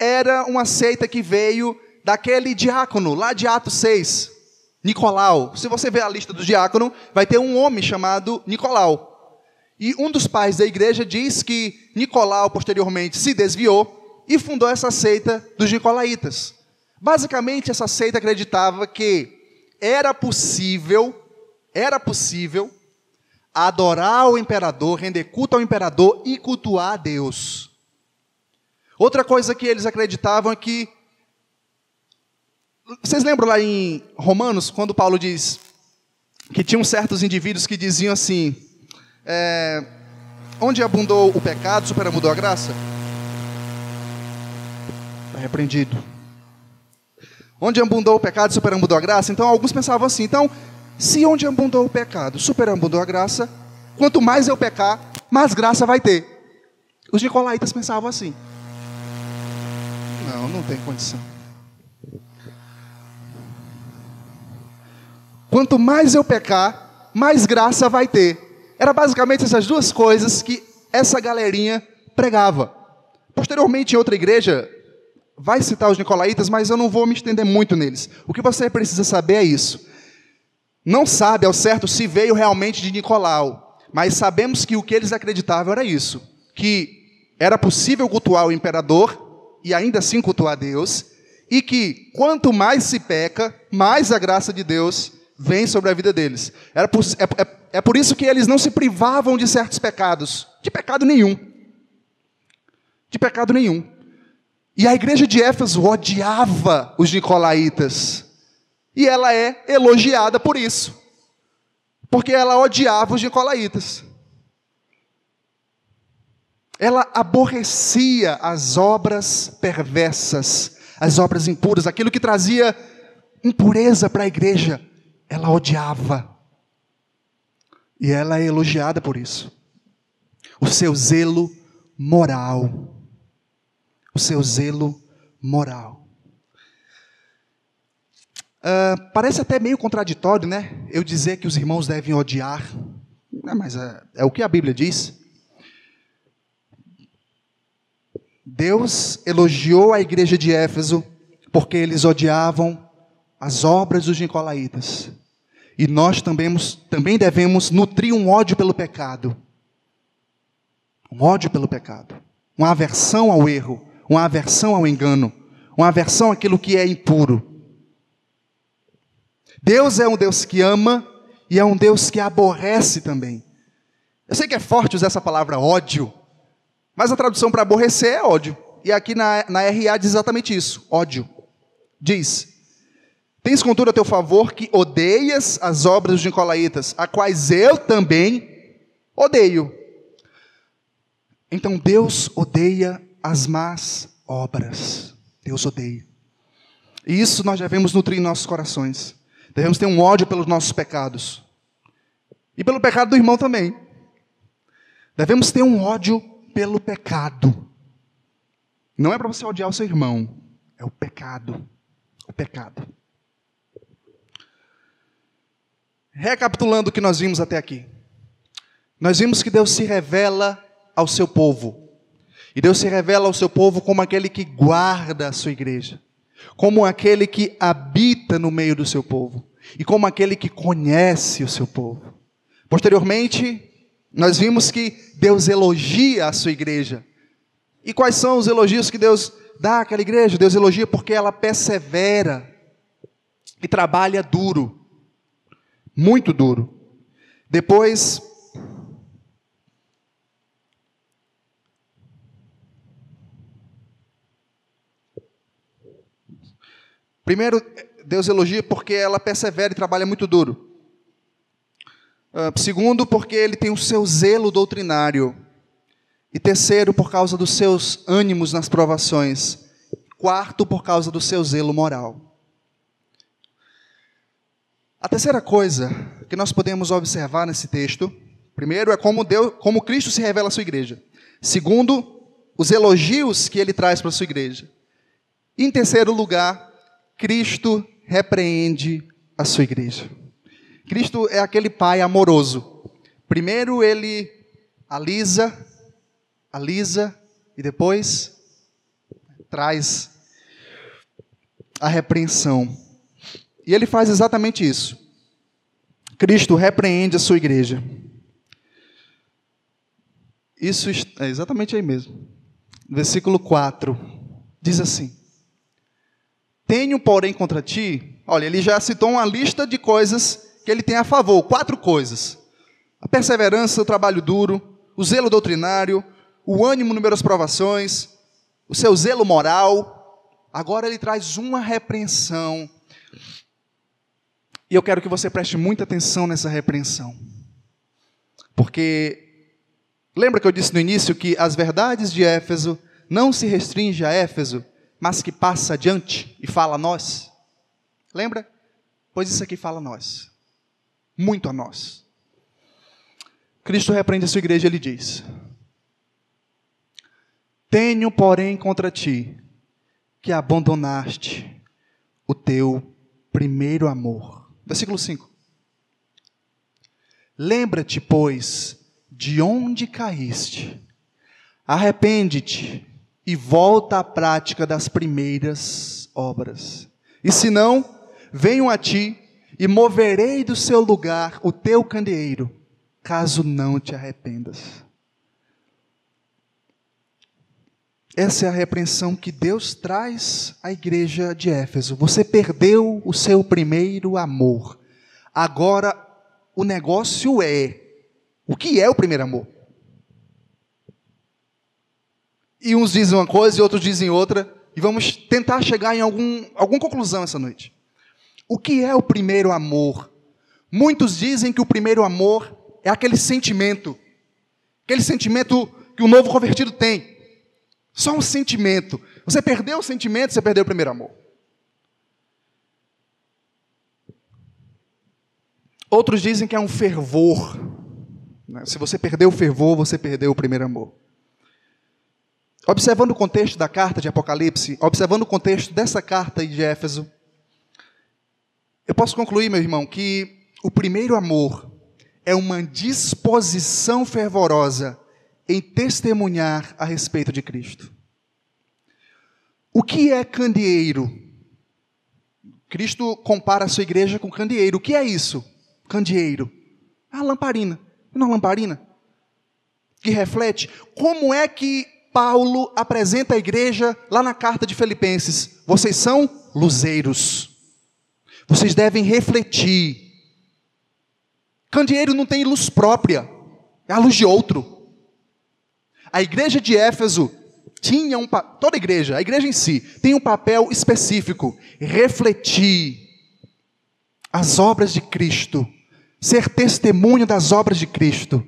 era uma seita que veio daquele diácono lá de Atos 6, Nicolau. Se você ver a lista do diácono, vai ter um homem chamado Nicolau. E um dos pais da igreja diz que Nicolau posteriormente se desviou e fundou essa seita dos nicolaítas. Basicamente, essa seita acreditava que era possível, era possível adorar o imperador, render culto ao imperador e cultuar a Deus. Outra coisa que eles acreditavam é que vocês lembram lá em Romanos, quando Paulo diz que tinham certos indivíduos que diziam assim: é, onde abundou o pecado, superabundou a graça? Está repreendido. Onde abundou o pecado, superabundou a graça? Então, alguns pensavam assim: então, se onde abundou o pecado, superabundou a graça, quanto mais eu pecar, mais graça vai ter. Os nicolaítas pensavam assim: não, não tem condição. Quanto mais eu pecar, mais graça vai ter. Era basicamente essas duas coisas que essa galerinha pregava. Posteriormente, em outra igreja, vai citar os nicolaítas, mas eu não vou me estender muito neles. O que você precisa saber é isso. Não sabe ao certo se veio realmente de Nicolau, mas sabemos que o que eles acreditavam era isso: que era possível cultuar o imperador e ainda assim cultuar Deus, e que quanto mais se peca, mais a graça de Deus vem sobre a vida deles. Era por, é, é, é por isso que eles não se privavam de certos pecados, de pecado nenhum. De pecado nenhum. E a igreja de Éfeso odiava os nicolaítas. E ela é elogiada por isso. Porque ela odiava os nicolaítas. Ela aborrecia as obras perversas, as obras impuras, aquilo que trazia impureza para a igreja ela odiava. E ela é elogiada por isso. O seu zelo moral. O seu zelo moral. Uh, parece até meio contraditório, né? Eu dizer que os irmãos devem odiar. Não, mas é, é o que a Bíblia diz. Deus elogiou a igreja de Éfeso porque eles odiavam as obras dos nicolaítas. E nós também, também devemos nutrir um ódio pelo pecado. Um ódio pelo pecado. Uma aversão ao erro. Uma aversão ao engano. Uma aversão àquilo que é impuro. Deus é um Deus que ama e é um Deus que aborrece também. Eu sei que é forte usar essa palavra ódio, mas a tradução para aborrecer é ódio. E aqui na, na RA diz exatamente isso: ódio. Diz: Tens contudo a teu favor que odeias as obras dos nicolaítas, a quais eu também odeio. Então Deus odeia as más obras. Deus odeia. E isso nós devemos nutrir em nossos corações. Devemos ter um ódio pelos nossos pecados. E pelo pecado do irmão também. Devemos ter um ódio pelo pecado. Não é para você odiar o seu irmão, é o pecado. O pecado. Recapitulando o que nós vimos até aqui. Nós vimos que Deus se revela ao seu povo. E Deus se revela ao seu povo como aquele que guarda a sua igreja, como aquele que habita no meio do seu povo e como aquele que conhece o seu povo. Posteriormente, nós vimos que Deus elogia a sua igreja. E quais são os elogios que Deus dá àquela igreja? Deus elogia porque ela persevera e trabalha duro muito duro. Depois, primeiro, Deus elogia porque ela persevera e trabalha muito duro. Uh, segundo, porque ele tem o seu zelo doutrinário. E terceiro, por causa dos seus ânimos nas provações. Quarto, por causa do seu zelo moral. A terceira coisa que nós podemos observar nesse texto, primeiro é como Deus, como Cristo se revela à sua igreja. Segundo, os elogios que ele traz para a sua igreja. E em terceiro lugar, Cristo repreende a sua igreja. Cristo é aquele pai amoroso. Primeiro ele alisa, alisa e depois traz a repreensão. E ele faz exatamente isso. Cristo repreende a sua igreja. Isso é exatamente aí mesmo. Versículo 4 diz assim: Tenho, porém, contra ti. Olha, ele já citou uma lista de coisas que ele tem a favor, quatro coisas: a perseverança, o trabalho duro, o zelo doutrinário, o ânimo nas provações, o seu zelo moral. Agora ele traz uma repreensão e eu quero que você preste muita atenção nessa repreensão. Porque lembra que eu disse no início que as verdades de Éfeso não se restringe a Éfeso, mas que passa adiante e fala a nós? Lembra? Pois isso aqui fala a nós. Muito a nós. Cristo repreende a sua igreja, ele diz: Tenho, porém, contra ti que abandonaste o teu primeiro amor. Versículo 5. Lembra-te, pois, de onde caíste, arrepende-te e volta à prática das primeiras obras. E se não, venho a ti e moverei do seu lugar o teu candeeiro, caso não te arrependas. Essa é a repreensão que Deus traz à igreja de Éfeso. Você perdeu o seu primeiro amor. Agora o negócio é: o que é o primeiro amor? E uns dizem uma coisa e outros dizem outra, e vamos tentar chegar em algum, alguma conclusão essa noite. O que é o primeiro amor? Muitos dizem que o primeiro amor é aquele sentimento, aquele sentimento que o novo convertido tem. Só um sentimento. Você perdeu o sentimento, você perdeu o primeiro amor. Outros dizem que é um fervor. Né? Se você perdeu o fervor, você perdeu o primeiro amor. Observando o contexto da carta de Apocalipse, observando o contexto dessa carta de Éfeso, eu posso concluir, meu irmão, que o primeiro amor é uma disposição fervorosa em testemunhar a respeito de Cristo. O que é candeeiro? Cristo compara a sua igreja com candeeiro. O que é isso? Candeeiro. A lamparina. Não é lamparina? Que reflete. Como é que Paulo apresenta a igreja lá na carta de Filipenses? Vocês são luzeiros. Vocês devem refletir. Candeeiro não tem luz própria, é a luz de outro. A igreja de Éfeso tinha um toda a igreja, a igreja em si, tem um papel específico: refletir as obras de Cristo, ser testemunha das obras de Cristo.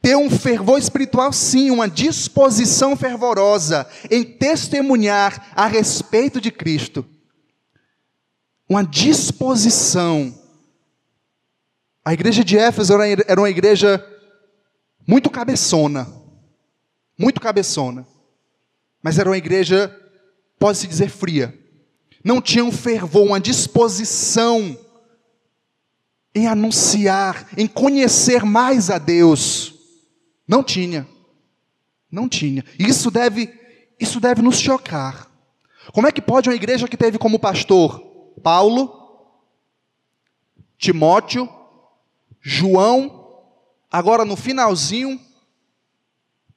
Ter um fervor espiritual, sim, uma disposição fervorosa em testemunhar a respeito de Cristo. Uma disposição. A igreja de Éfeso era uma igreja muito cabeçona muito cabeçona, mas era uma igreja, pode-se dizer, fria. Não tinha um fervor, uma disposição em anunciar, em conhecer mais a Deus. Não tinha. Não tinha. Isso deve, isso deve nos chocar. Como é que pode uma igreja que teve como pastor Paulo, Timóteo, João, agora no finalzinho,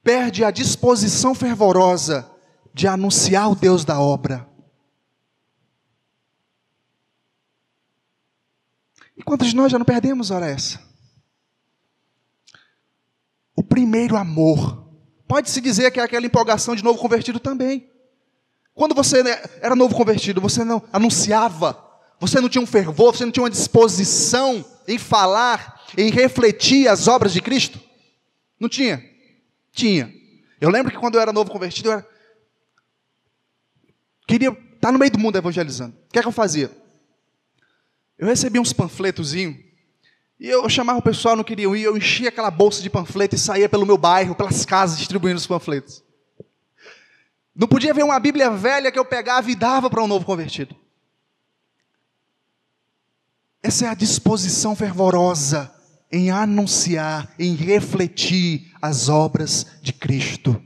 perde a disposição fervorosa de anunciar o Deus da obra. E quantos de nós já não perdemos, hora essa? O primeiro amor. Pode-se dizer que é aquela empolgação de novo convertido também. Quando você era novo convertido, você não anunciava, você não tinha um fervor, você não tinha uma disposição em falar, em refletir as obras de Cristo? Não tinha. Tinha. Eu lembro que quando eu era novo convertido, eu era... queria estar no meio do mundo evangelizando. O que é que eu fazia? Eu recebia uns panfletozinhos, e eu chamava o pessoal, não queriam ir, eu enchia aquela bolsa de panfleto e saía pelo meu bairro, pelas casas, distribuindo os panfletos. Não podia ver uma Bíblia velha que eu pegava e dava para um novo convertido. Essa é a disposição fervorosa em anunciar, em refletir as obras de Cristo.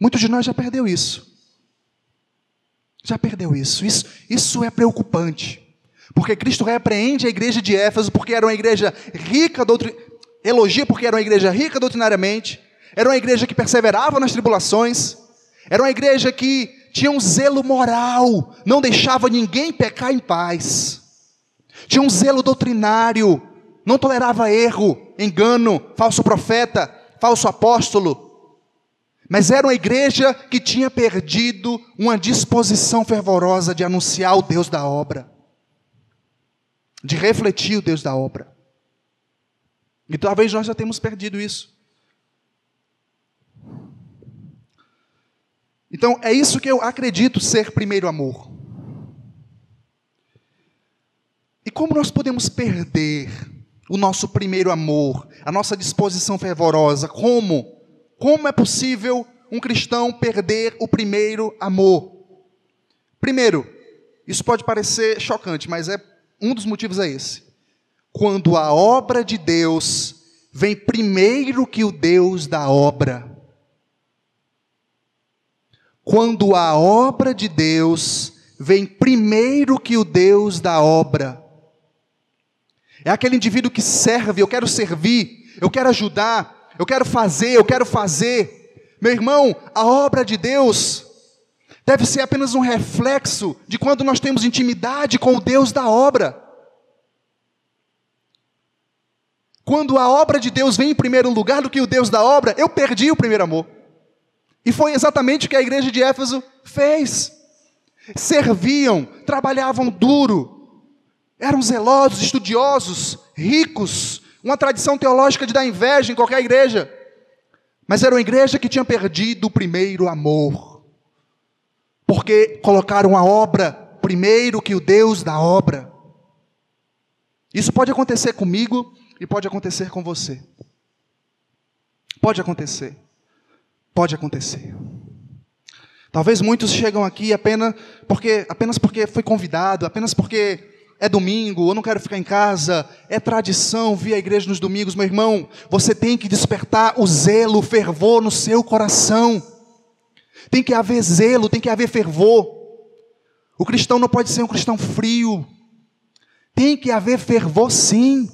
Muitos de nós já perdeu isso. Já perdeu isso. Isso, isso é preocupante. Porque Cristo repreende a igreja de Éfeso porque era uma igreja rica, doutrin... elogia porque era uma igreja rica doutrinariamente, era uma igreja que perseverava nas tribulações, era uma igreja que tinha um zelo moral, não deixava ninguém pecar em paz, tinha um zelo doutrinário, não tolerava erro, engano, falso profeta, falso apóstolo. Mas era uma igreja que tinha perdido uma disposição fervorosa de anunciar o Deus da obra, de refletir o Deus da obra. E talvez nós já temos perdido isso. Então, é isso que eu acredito ser primeiro amor. E como nós podemos perder o nosso primeiro amor, a nossa disposição fervorosa. Como? Como é possível um cristão perder o primeiro amor? Primeiro, isso pode parecer chocante, mas é um dos motivos é esse. Quando a obra de Deus vem primeiro que o Deus da obra. Quando a obra de Deus vem primeiro que o Deus da obra. É aquele indivíduo que serve, eu quero servir, eu quero ajudar, eu quero fazer, eu quero fazer. Meu irmão, a obra de Deus deve ser apenas um reflexo de quando nós temos intimidade com o Deus da obra. Quando a obra de Deus vem em primeiro lugar do que o Deus da obra, eu perdi o primeiro amor. E foi exatamente o que a igreja de Éfeso fez. Serviam, trabalhavam duro, eram zelosos, estudiosos, ricos, uma tradição teológica de dar inveja em qualquer igreja. Mas era uma igreja que tinha perdido o primeiro amor. Porque colocaram a obra primeiro que o Deus da obra. Isso pode acontecer comigo e pode acontecer com você. Pode acontecer. Pode acontecer. Talvez muitos chegam aqui apenas porque, apenas porque foi convidado, apenas porque é domingo, eu não quero ficar em casa, é tradição vir à igreja nos domingos, meu irmão. Você tem que despertar o zelo, o fervor no seu coração. Tem que haver zelo, tem que haver fervor. O cristão não pode ser um cristão frio. Tem que haver fervor, sim.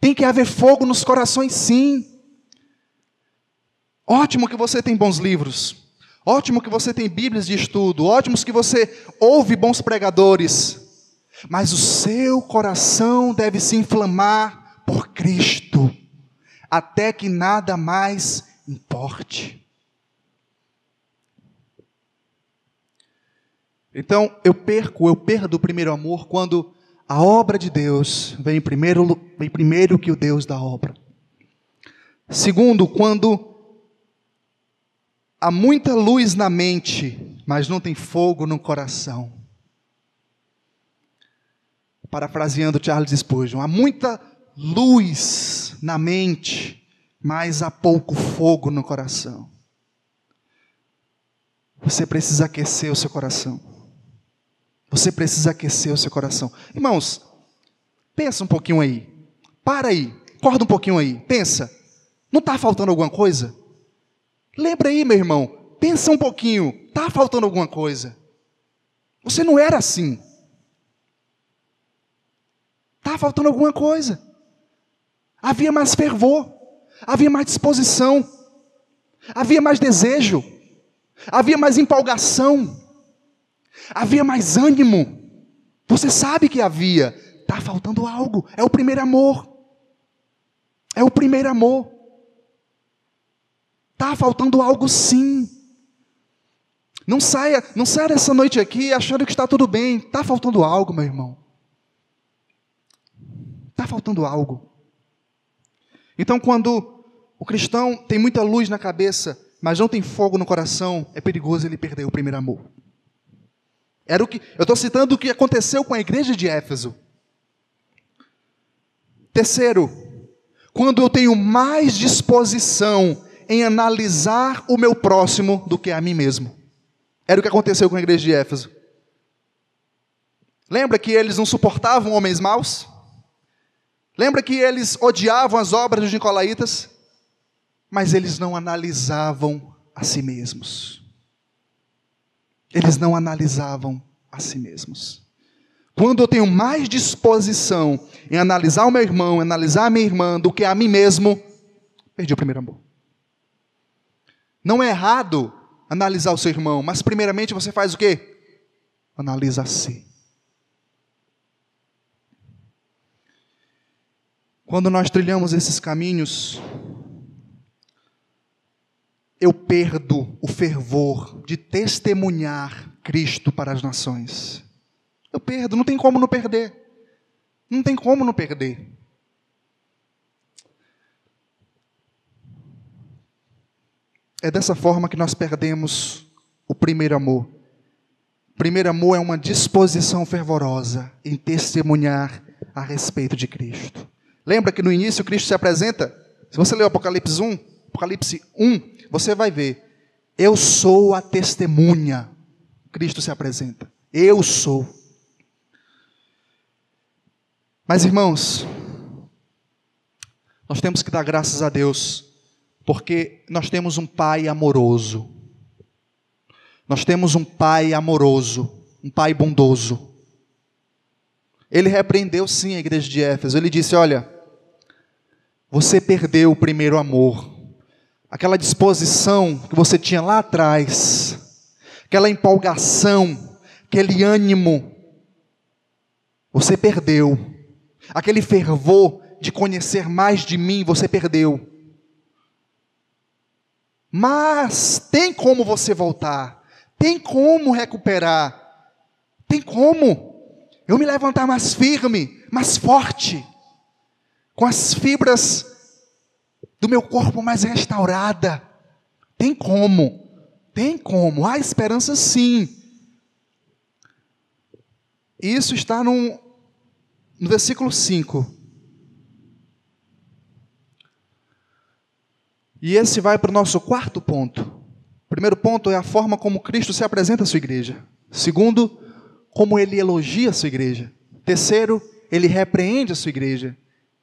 Tem que haver fogo nos corações, sim. Ótimo que você tem bons livros. Ótimo que você tem Bíblias de estudo. Ótimo que você ouve bons pregadores. Mas o seu coração deve se inflamar por Cristo, até que nada mais importe. Então, eu perco, eu perdo o primeiro amor quando a obra de Deus vem primeiro, vem primeiro que o Deus da obra. Segundo, quando há muita luz na mente, mas não tem fogo no coração. Parafraseando Charles Spurgeon, há muita luz na mente, mas há pouco fogo no coração. Você precisa aquecer o seu coração. Você precisa aquecer o seu coração. Irmãos, pensa um pouquinho aí. Para aí. Acorda um pouquinho aí. Pensa. Não está faltando alguma coisa? Lembra aí, meu irmão. Pensa um pouquinho. Está faltando alguma coisa? Você não era assim. Está faltando alguma coisa. Havia mais fervor. Havia mais disposição. Havia mais desejo. Havia mais empolgação. Havia mais ânimo. Você sabe que havia. Está faltando algo. É o primeiro amor. É o primeiro amor. Está faltando algo sim. Não saia, não saia dessa noite aqui achando que está tudo bem. Está faltando algo, meu irmão. Está faltando algo. Então, quando o cristão tem muita luz na cabeça, mas não tem fogo no coração, é perigoso ele perder o primeiro amor. Era o que eu estou citando o que aconteceu com a igreja de Éfeso. Terceiro, quando eu tenho mais disposição em analisar o meu próximo do que a mim mesmo. Era o que aconteceu com a igreja de Éfeso. Lembra que eles não suportavam homens maus? Lembra que eles odiavam as obras dos nicolaítas? Mas eles não analisavam a si mesmos. Eles não analisavam a si mesmos. Quando eu tenho mais disposição em analisar o meu irmão, analisar a minha irmã, do que a mim mesmo, perdi o primeiro amor. Não é errado analisar o seu irmão, mas primeiramente você faz o quê? Analisa a si. Quando nós trilhamos esses caminhos, eu perdo o fervor de testemunhar Cristo para as nações. Eu perdo, não tem como não perder. Não tem como não perder. É dessa forma que nós perdemos o primeiro amor. O primeiro amor é uma disposição fervorosa em testemunhar a respeito de Cristo. Lembra que no início Cristo se apresenta? Se você ler o Apocalipse 1, Apocalipse 1, você vai ver. Eu sou a testemunha. Cristo se apresenta. Eu sou. Mas, irmãos, nós temos que dar graças a Deus, porque nós temos um Pai amoroso. Nós temos um Pai amoroso, um Pai bondoso. Ele repreendeu sim a igreja de Éfeso. Ele disse: Olha, você perdeu o primeiro amor, aquela disposição que você tinha lá atrás, aquela empolgação, aquele ânimo, você perdeu, aquele fervor de conhecer mais de mim, você perdeu. Mas tem como você voltar, tem como recuperar, tem como. Eu me levantar mais firme, mais forte, com as fibras do meu corpo mais restaurada. Tem como, tem como, há esperança sim. Isso está no, versículo 5. E esse vai para o nosso quarto ponto. Primeiro ponto é a forma como Cristo se apresenta à sua igreja. Segundo, como ele elogia a sua igreja. Terceiro, ele repreende a sua igreja.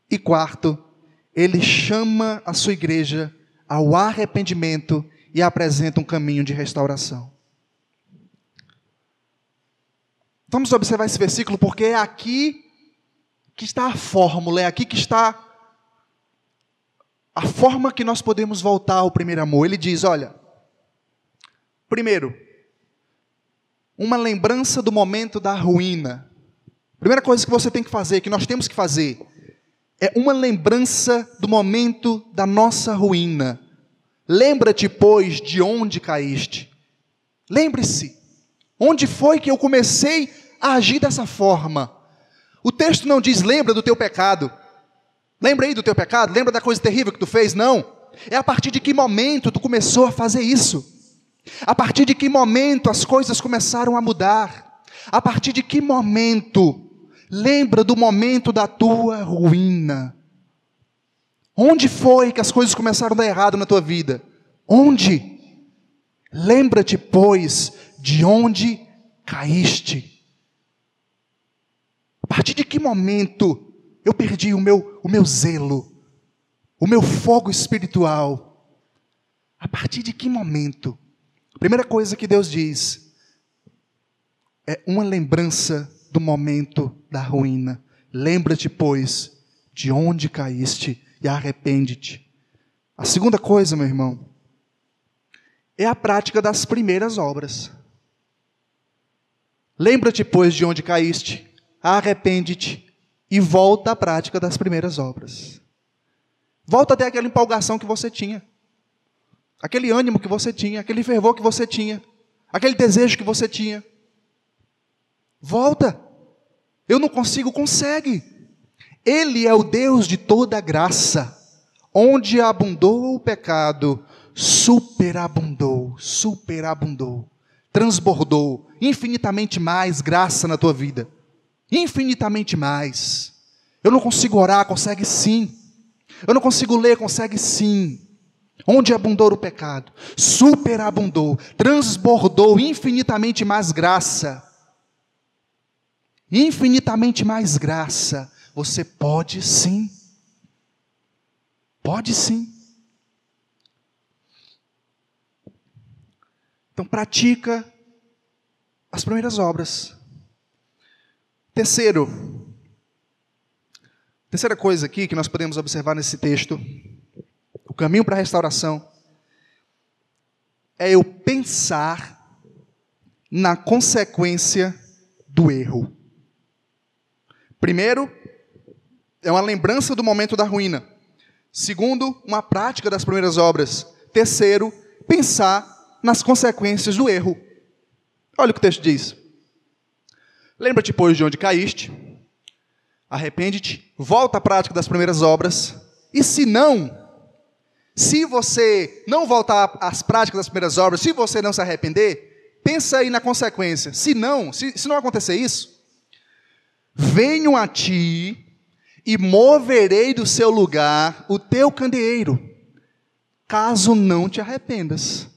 E quarto, ele chama a sua igreja ao arrependimento e apresenta um caminho de restauração. Vamos observar esse versículo porque é aqui que está a fórmula, é aqui que está a forma que nós podemos voltar ao primeiro amor. Ele diz: olha, primeiro, uma lembrança do momento da ruína. Primeira coisa que você tem que fazer, que nós temos que fazer, é uma lembrança do momento da nossa ruína. Lembra-te, pois, de onde caíste. Lembre-se, onde foi que eu comecei a agir dessa forma? O texto não diz lembra do teu pecado. Lembra aí do teu pecado? Lembra da coisa terrível que tu fez? Não. É a partir de que momento tu começou a fazer isso? A partir de que momento as coisas começaram a mudar? A partir de que momento? Lembra do momento da tua ruína. Onde foi que as coisas começaram a dar errado na tua vida? Onde? Lembra-te, pois, de onde caíste. A partir de que momento eu perdi o meu, o meu zelo, o meu fogo espiritual? A partir de que momento? Primeira coisa que Deus diz é uma lembrança do momento da ruína. Lembra-te, pois, de onde caíste e arrepende-te. A segunda coisa, meu irmão, é a prática das primeiras obras. Lembra-te, pois, de onde caíste, arrepende-te e volta à prática das primeiras obras. Volta até aquela empolgação que você tinha aquele ânimo que você tinha, aquele fervor que você tinha, aquele desejo que você tinha. Volta. Eu não consigo, consegue. Ele é o Deus de toda graça. Onde abundou o pecado, superabundou, superabundou, transbordou infinitamente mais graça na tua vida. Infinitamente mais. Eu não consigo orar, consegue sim. Eu não consigo ler, consegue sim. Onde abundou o pecado, superabundou, transbordou infinitamente mais graça. Infinitamente mais graça. Você pode sim. Pode sim. Então pratica as primeiras obras. Terceiro, terceira coisa aqui que nós podemos observar nesse texto o caminho para a restauração é eu pensar na consequência do erro. Primeiro, é uma lembrança do momento da ruína. Segundo, uma prática das primeiras obras. Terceiro, pensar nas consequências do erro. Olha o que o texto diz. Lembra-te, pois, de onde caíste, arrepende-te, volta à prática das primeiras obras, e se não, se você não voltar às práticas das primeiras obras, se você não se arrepender, pensa aí na consequência. Se não, se, se não acontecer isso, venho a ti e moverei do seu lugar o teu candeeiro. caso não te arrependas.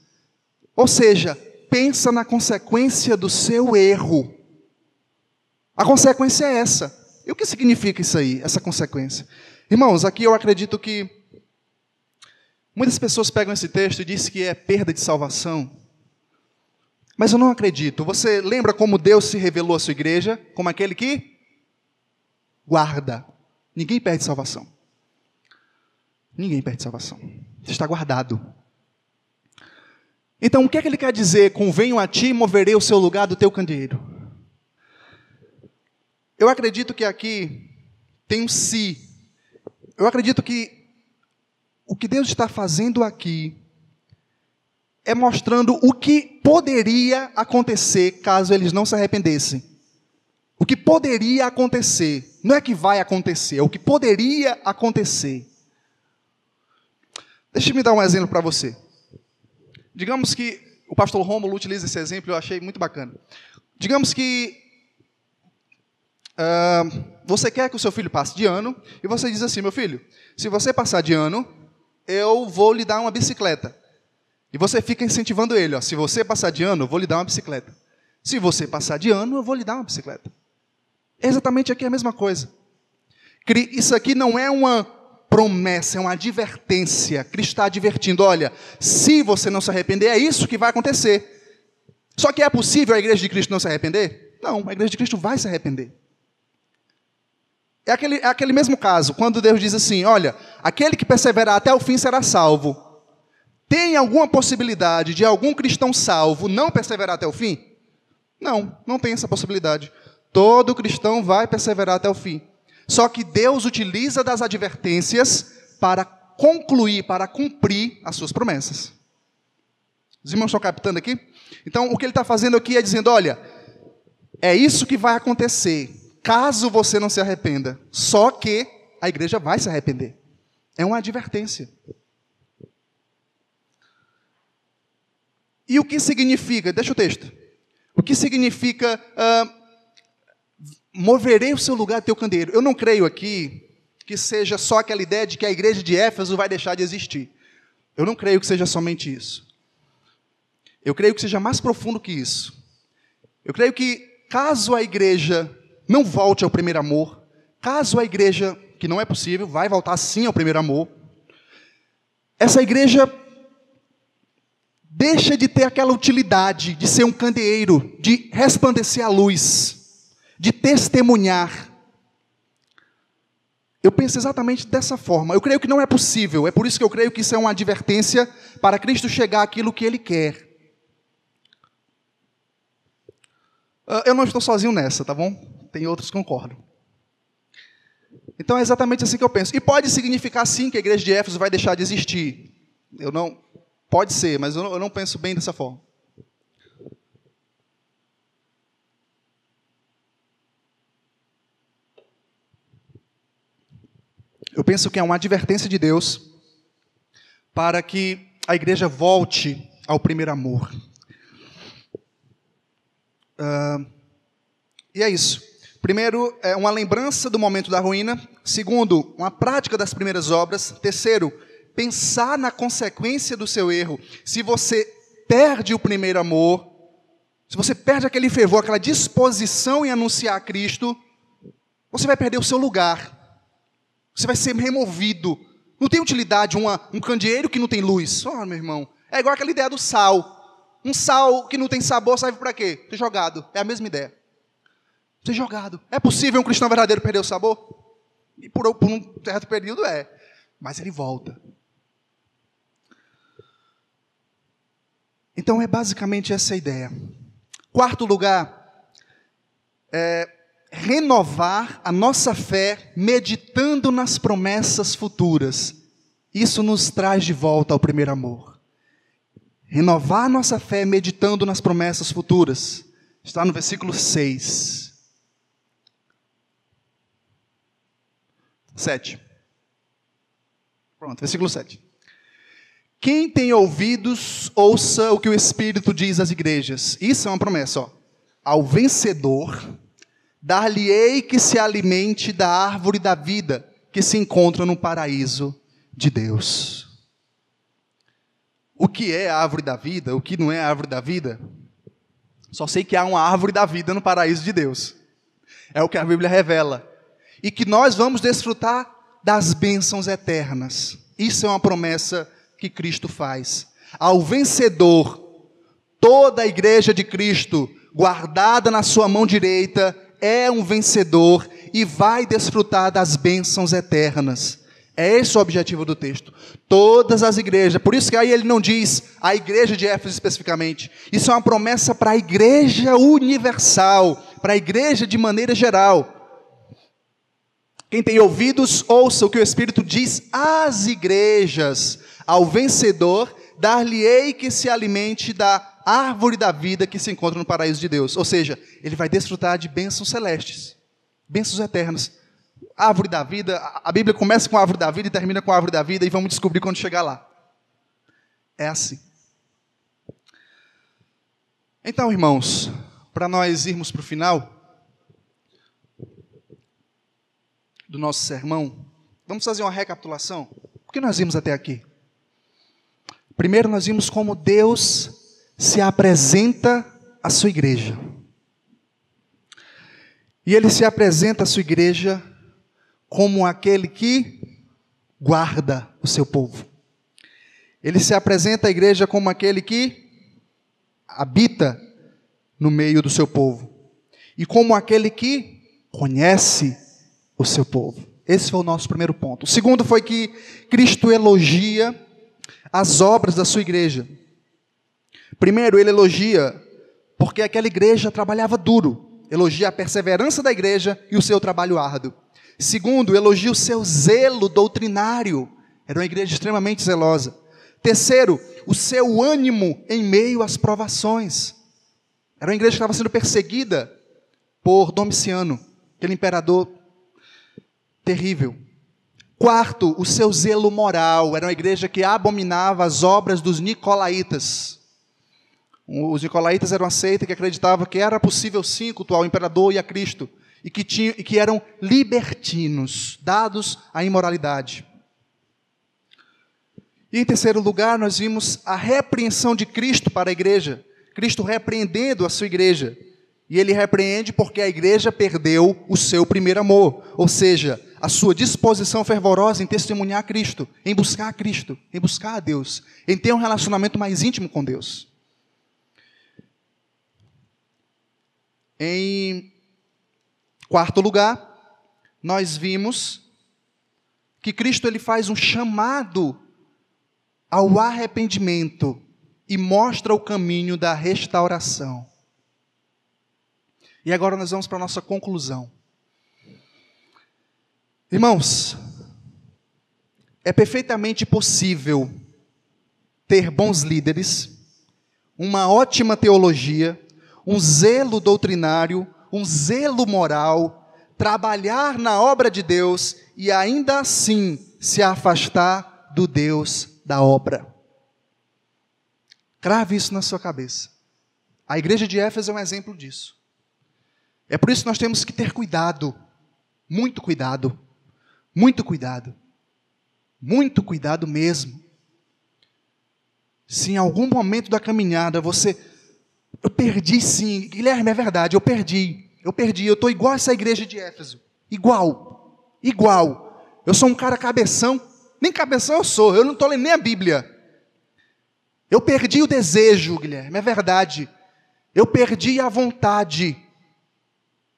Ou seja, pensa na consequência do seu erro. A consequência é essa. E o que significa isso aí, essa consequência? Irmãos, aqui eu acredito que muitas pessoas pegam esse texto e dizem que é perda de salvação. Mas eu não acredito. Você lembra como Deus se revelou à sua igreja? Como aquele que guarda. Ninguém perde salvação. Ninguém perde salvação. Está guardado. Então, o que é que ele quer dizer com venho a ti moverei o seu lugar do teu candeeiro? Eu acredito que aqui tem um si. Eu acredito que o que Deus está fazendo aqui é mostrando o que poderia acontecer caso eles não se arrependessem. O que poderia acontecer. Não é que vai acontecer, é o que poderia acontecer. Deixa eu me dar um exemplo para você. Digamos que o pastor Rômulo utiliza esse exemplo, eu achei muito bacana. Digamos que uh, você quer que o seu filho passe de ano, e você diz assim: meu filho, se você passar de ano, eu vou lhe dar uma bicicleta. E você fica incentivando ele: ó, se você passar de ano, eu vou lhe dar uma bicicleta. Se você passar de ano, eu vou lhe dar uma bicicleta. É exatamente aqui a mesma coisa. Isso aqui não é uma promessa, é uma advertência. Cristo está advertindo: olha, se você não se arrepender, é isso que vai acontecer. Só que é possível a igreja de Cristo não se arrepender? Não, a igreja de Cristo vai se arrepender. É aquele, é aquele mesmo caso, quando Deus diz assim: olha, aquele que perseverar até o fim será salvo. Tem alguma possibilidade de algum cristão salvo não perseverar até o fim? Não, não tem essa possibilidade. Todo cristão vai perseverar até o fim. Só que Deus utiliza das advertências para concluir, para cumprir as suas promessas. Os irmãos estão captando aqui? Então, o que ele está fazendo aqui é dizendo: olha, é isso que vai acontecer, caso você não se arrependa. Só que a igreja vai se arrepender. É uma advertência. E o que significa? Deixa o texto. O que significa uh, moverei o seu lugar teu candeeiro. Eu não creio aqui que seja só aquela ideia de que a igreja de Éfeso vai deixar de existir. Eu não creio que seja somente isso. Eu creio que seja mais profundo que isso. Eu creio que caso a igreja não volte ao primeiro amor, caso a igreja, que não é possível, vai voltar sim ao primeiro amor, essa igreja deixa de ter aquela utilidade de ser um candeeiro, de resplandecer a luz de testemunhar. Eu penso exatamente dessa forma. Eu creio que não é possível. É por isso que eu creio que isso é uma advertência para Cristo chegar àquilo que Ele quer. Ah, eu não estou sozinho nessa, tá bom? Tem outros que concordam. Então é exatamente assim que eu penso. E pode significar sim que a igreja de Éfeso vai deixar de existir. Eu não. Pode ser, mas eu não, eu não penso bem dessa forma. Eu penso que é uma advertência de Deus para que a igreja volte ao primeiro amor. Uh, e é isso. Primeiro, é uma lembrança do momento da ruína. Segundo, uma prática das primeiras obras. Terceiro, pensar na consequência do seu erro. Se você perde o primeiro amor, se você perde aquele fervor, aquela disposição em anunciar Cristo, você vai perder o seu lugar. Você vai ser removido. Não tem utilidade uma, um candeeiro que não tem luz. Oh, meu irmão. É igual aquela ideia do sal. Um sal que não tem sabor serve para quê? Ser jogado. É a mesma ideia. Ser jogado. É possível um cristão verdadeiro perder o sabor? E por, por um certo período é. Mas ele volta. Então é basicamente essa a ideia. Quarto lugar, é, renovar a nossa fé meditando nas promessas futuras. Isso nos traz de volta ao primeiro amor. Renovar a nossa fé meditando nas promessas futuras. Está no versículo 6. 7. Pronto, versículo 7. Quem tem ouvidos, ouça o que o Espírito diz às igrejas. Isso é uma promessa, ó. Ao vencedor, Dar-lhe-ei que se alimente da árvore da vida que se encontra no paraíso de Deus. o que é a árvore da vida, o que não é a árvore da vida. Só sei que há uma árvore da vida no paraíso de Deus. É o que a Bíblia revela. E que nós vamos desfrutar das bênçãos eternas. Isso é uma promessa que Cristo faz. Ao vencedor, toda a igreja de Cristo, guardada na sua mão direita, é um vencedor e vai desfrutar das bênçãos eternas. É esse o objetivo do texto. Todas as igrejas, por isso que aí ele não diz a igreja de Éfeso especificamente. Isso é uma promessa para a igreja universal, para a igreja de maneira geral. Quem tem ouvidos, ouça o que o Espírito diz às igrejas. Ao vencedor, dar-lhe-ei que se alimente da árvore da vida que se encontra no paraíso de Deus. Ou seja, ele vai desfrutar de bênçãos celestes, bênçãos eternas. Árvore da vida, a Bíblia começa com a árvore da vida e termina com a árvore da vida, e vamos descobrir quando chegar lá. É assim. Então, irmãos, para nós irmos para o final do nosso sermão, vamos fazer uma recapitulação. O que nós vimos até aqui? Primeiro, nós vimos como Deus se apresenta à sua igreja. E ele se apresenta à sua igreja como aquele que guarda o seu povo. Ele se apresenta à igreja como aquele que habita no meio do seu povo. E como aquele que conhece o seu povo. Esse foi o nosso primeiro ponto. O segundo foi que Cristo elogia as obras da sua igreja. Primeiro, ele elogia porque aquela igreja trabalhava duro, elogia a perseverança da igreja e o seu trabalho árduo. Segundo, elogia o seu zelo doutrinário, era uma igreja extremamente zelosa. Terceiro, o seu ânimo em meio às provações. Era uma igreja que estava sendo perseguida por Domiciano, aquele imperador terrível. Quarto, o seu zelo moral. Era uma igreja que abominava as obras dos nicolaítas. Os nicolaítas eram uma seita que acreditava que era possível sim cultuar o imperador e a Cristo, e que, tinha, e que eram libertinos, dados à imoralidade. E em terceiro lugar, nós vimos a repreensão de Cristo para a igreja. Cristo repreendendo a sua igreja. E ele repreende porque a igreja perdeu o seu primeiro amor, ou seja, a sua disposição fervorosa em testemunhar Cristo, em buscar Cristo, em buscar a Deus, em ter um relacionamento mais íntimo com Deus. Em quarto lugar, nós vimos que Cristo ele faz um chamado ao arrependimento e mostra o caminho da restauração. E agora nós vamos para a nossa conclusão. Irmãos, é perfeitamente possível ter bons líderes, uma ótima teologia, um zelo doutrinário, um zelo moral, trabalhar na obra de Deus e ainda assim se afastar do Deus da obra. Crave isso na sua cabeça. A igreja de Éfeso é um exemplo disso. É por isso que nós temos que ter cuidado, muito cuidado, muito cuidado, muito cuidado mesmo. Se em algum momento da caminhada você eu perdi sim. Guilherme, é verdade, eu perdi. Eu perdi. Eu estou igual essa igreja de Éfeso. Igual. Igual. Eu sou um cara cabeção. Nem cabeção eu sou. Eu não estou lendo nem a Bíblia. Eu perdi o desejo, Guilherme, é verdade. Eu perdi a vontade.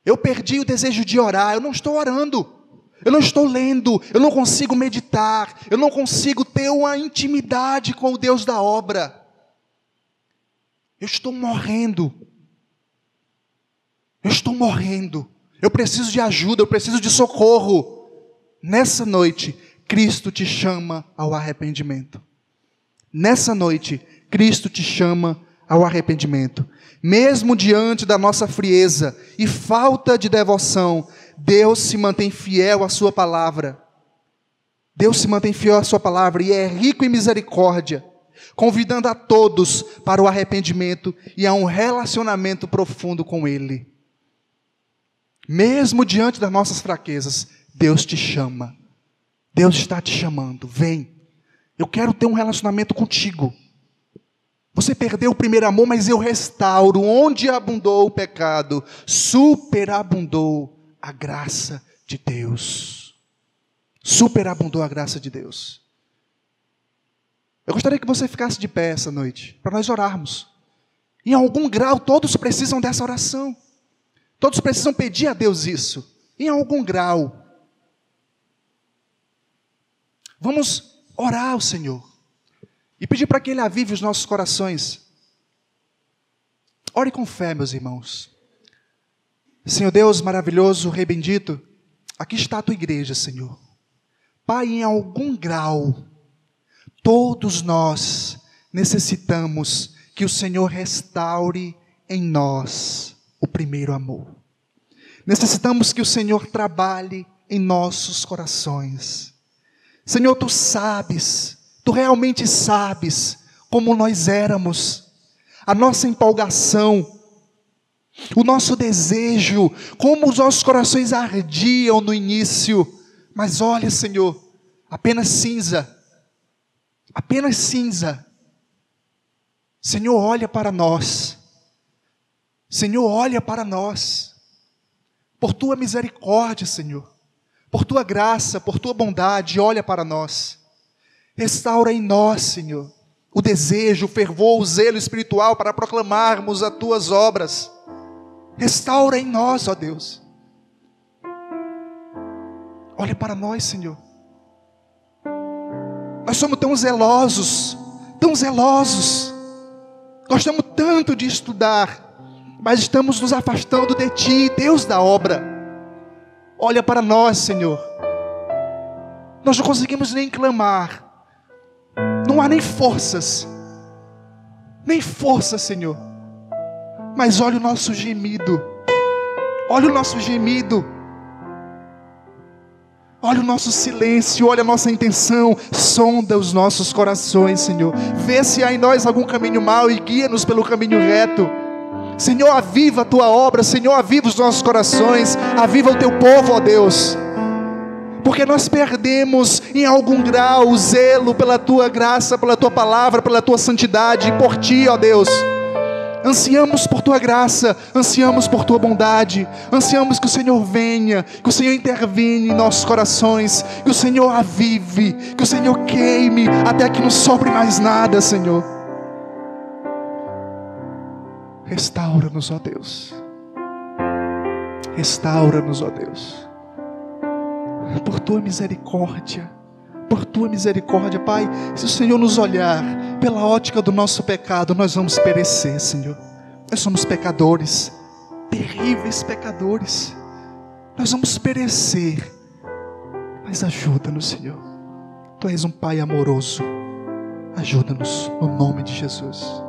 Eu perdi o desejo de orar. Eu não estou orando. Eu não estou lendo. Eu não consigo meditar. Eu não consigo ter uma intimidade com o Deus da obra. Eu estou morrendo. Eu estou morrendo. Eu preciso de ajuda, eu preciso de socorro. Nessa noite, Cristo te chama ao arrependimento. Nessa noite, Cristo te chama ao arrependimento. Mesmo diante da nossa frieza e falta de devoção, Deus se mantém fiel à Sua palavra. Deus se mantém fiel à Sua palavra e é rico em misericórdia convidando a todos para o arrependimento e a um relacionamento profundo com Ele. Mesmo diante das nossas fraquezas, Deus te chama. Deus está te chamando. Vem. Eu quero ter um relacionamento contigo. Você perdeu o primeiro amor, mas eu restauro. Onde abundou o pecado, superabundou a graça de Deus. Superabundou a graça de Deus. Eu gostaria que você ficasse de pé essa noite, para nós orarmos. Em algum grau, todos precisam dessa oração. Todos precisam pedir a Deus isso. Em algum grau. Vamos orar ao Senhor e pedir para que Ele avive os nossos corações. Ore com fé, meus irmãos. Senhor Deus maravilhoso, Rei bendito, aqui está a tua igreja, Senhor. Pai, em algum grau, todos nós necessitamos que o Senhor restaure em nós o primeiro amor. Necessitamos que o Senhor trabalhe em nossos corações. Senhor, tu sabes, tu realmente sabes como nós éramos, a nossa empolgação, o nosso desejo, como os nossos corações ardiam no início, mas olha, Senhor, apenas cinza, apenas cinza. Senhor, olha para nós, Senhor, olha para nós, por tua misericórdia, Senhor, por tua graça, por tua bondade, olha para nós, restaura em nós, Senhor, o desejo, o fervor, o zelo espiritual para proclamarmos as tuas obras. Restaura em nós, ó Deus. Olha para nós, Senhor. Nós somos tão zelosos, tão zelosos. Gostamos tanto de estudar, mas estamos nos afastando de Ti, Deus da obra. Olha para nós, Senhor. Nós não conseguimos nem clamar, não há nem forças, nem força, Senhor mas olha o nosso gemido. Olha o nosso gemido. Olha o nosso silêncio, olha a nossa intenção, sonda os nossos corações, Senhor. Vê se há em nós algum caminho mau e guia-nos pelo caminho reto. Senhor, aviva a tua obra, Senhor, aviva os nossos corações, aviva o teu povo, ó Deus. Porque nós perdemos em algum grau o zelo pela tua graça, pela tua palavra, pela tua santidade, por ti, ó Deus. Ansiamos por tua graça, ansiamos por tua bondade, ansiamos que o Senhor venha, que o Senhor intervenha em nossos corações, que o Senhor avive, que o Senhor queime até que não sobre mais nada, Senhor. Restaura-nos, ó Deus. Restaura-nos, ó Deus. Por tua misericórdia por tua misericórdia, Pai. Se o Senhor nos olhar pela ótica do nosso pecado, nós vamos perecer, Senhor. Nós somos pecadores, terríveis pecadores. Nós vamos perecer. Mas ajuda-nos, Senhor. Tu és um Pai amoroso. Ajuda-nos no nome de Jesus.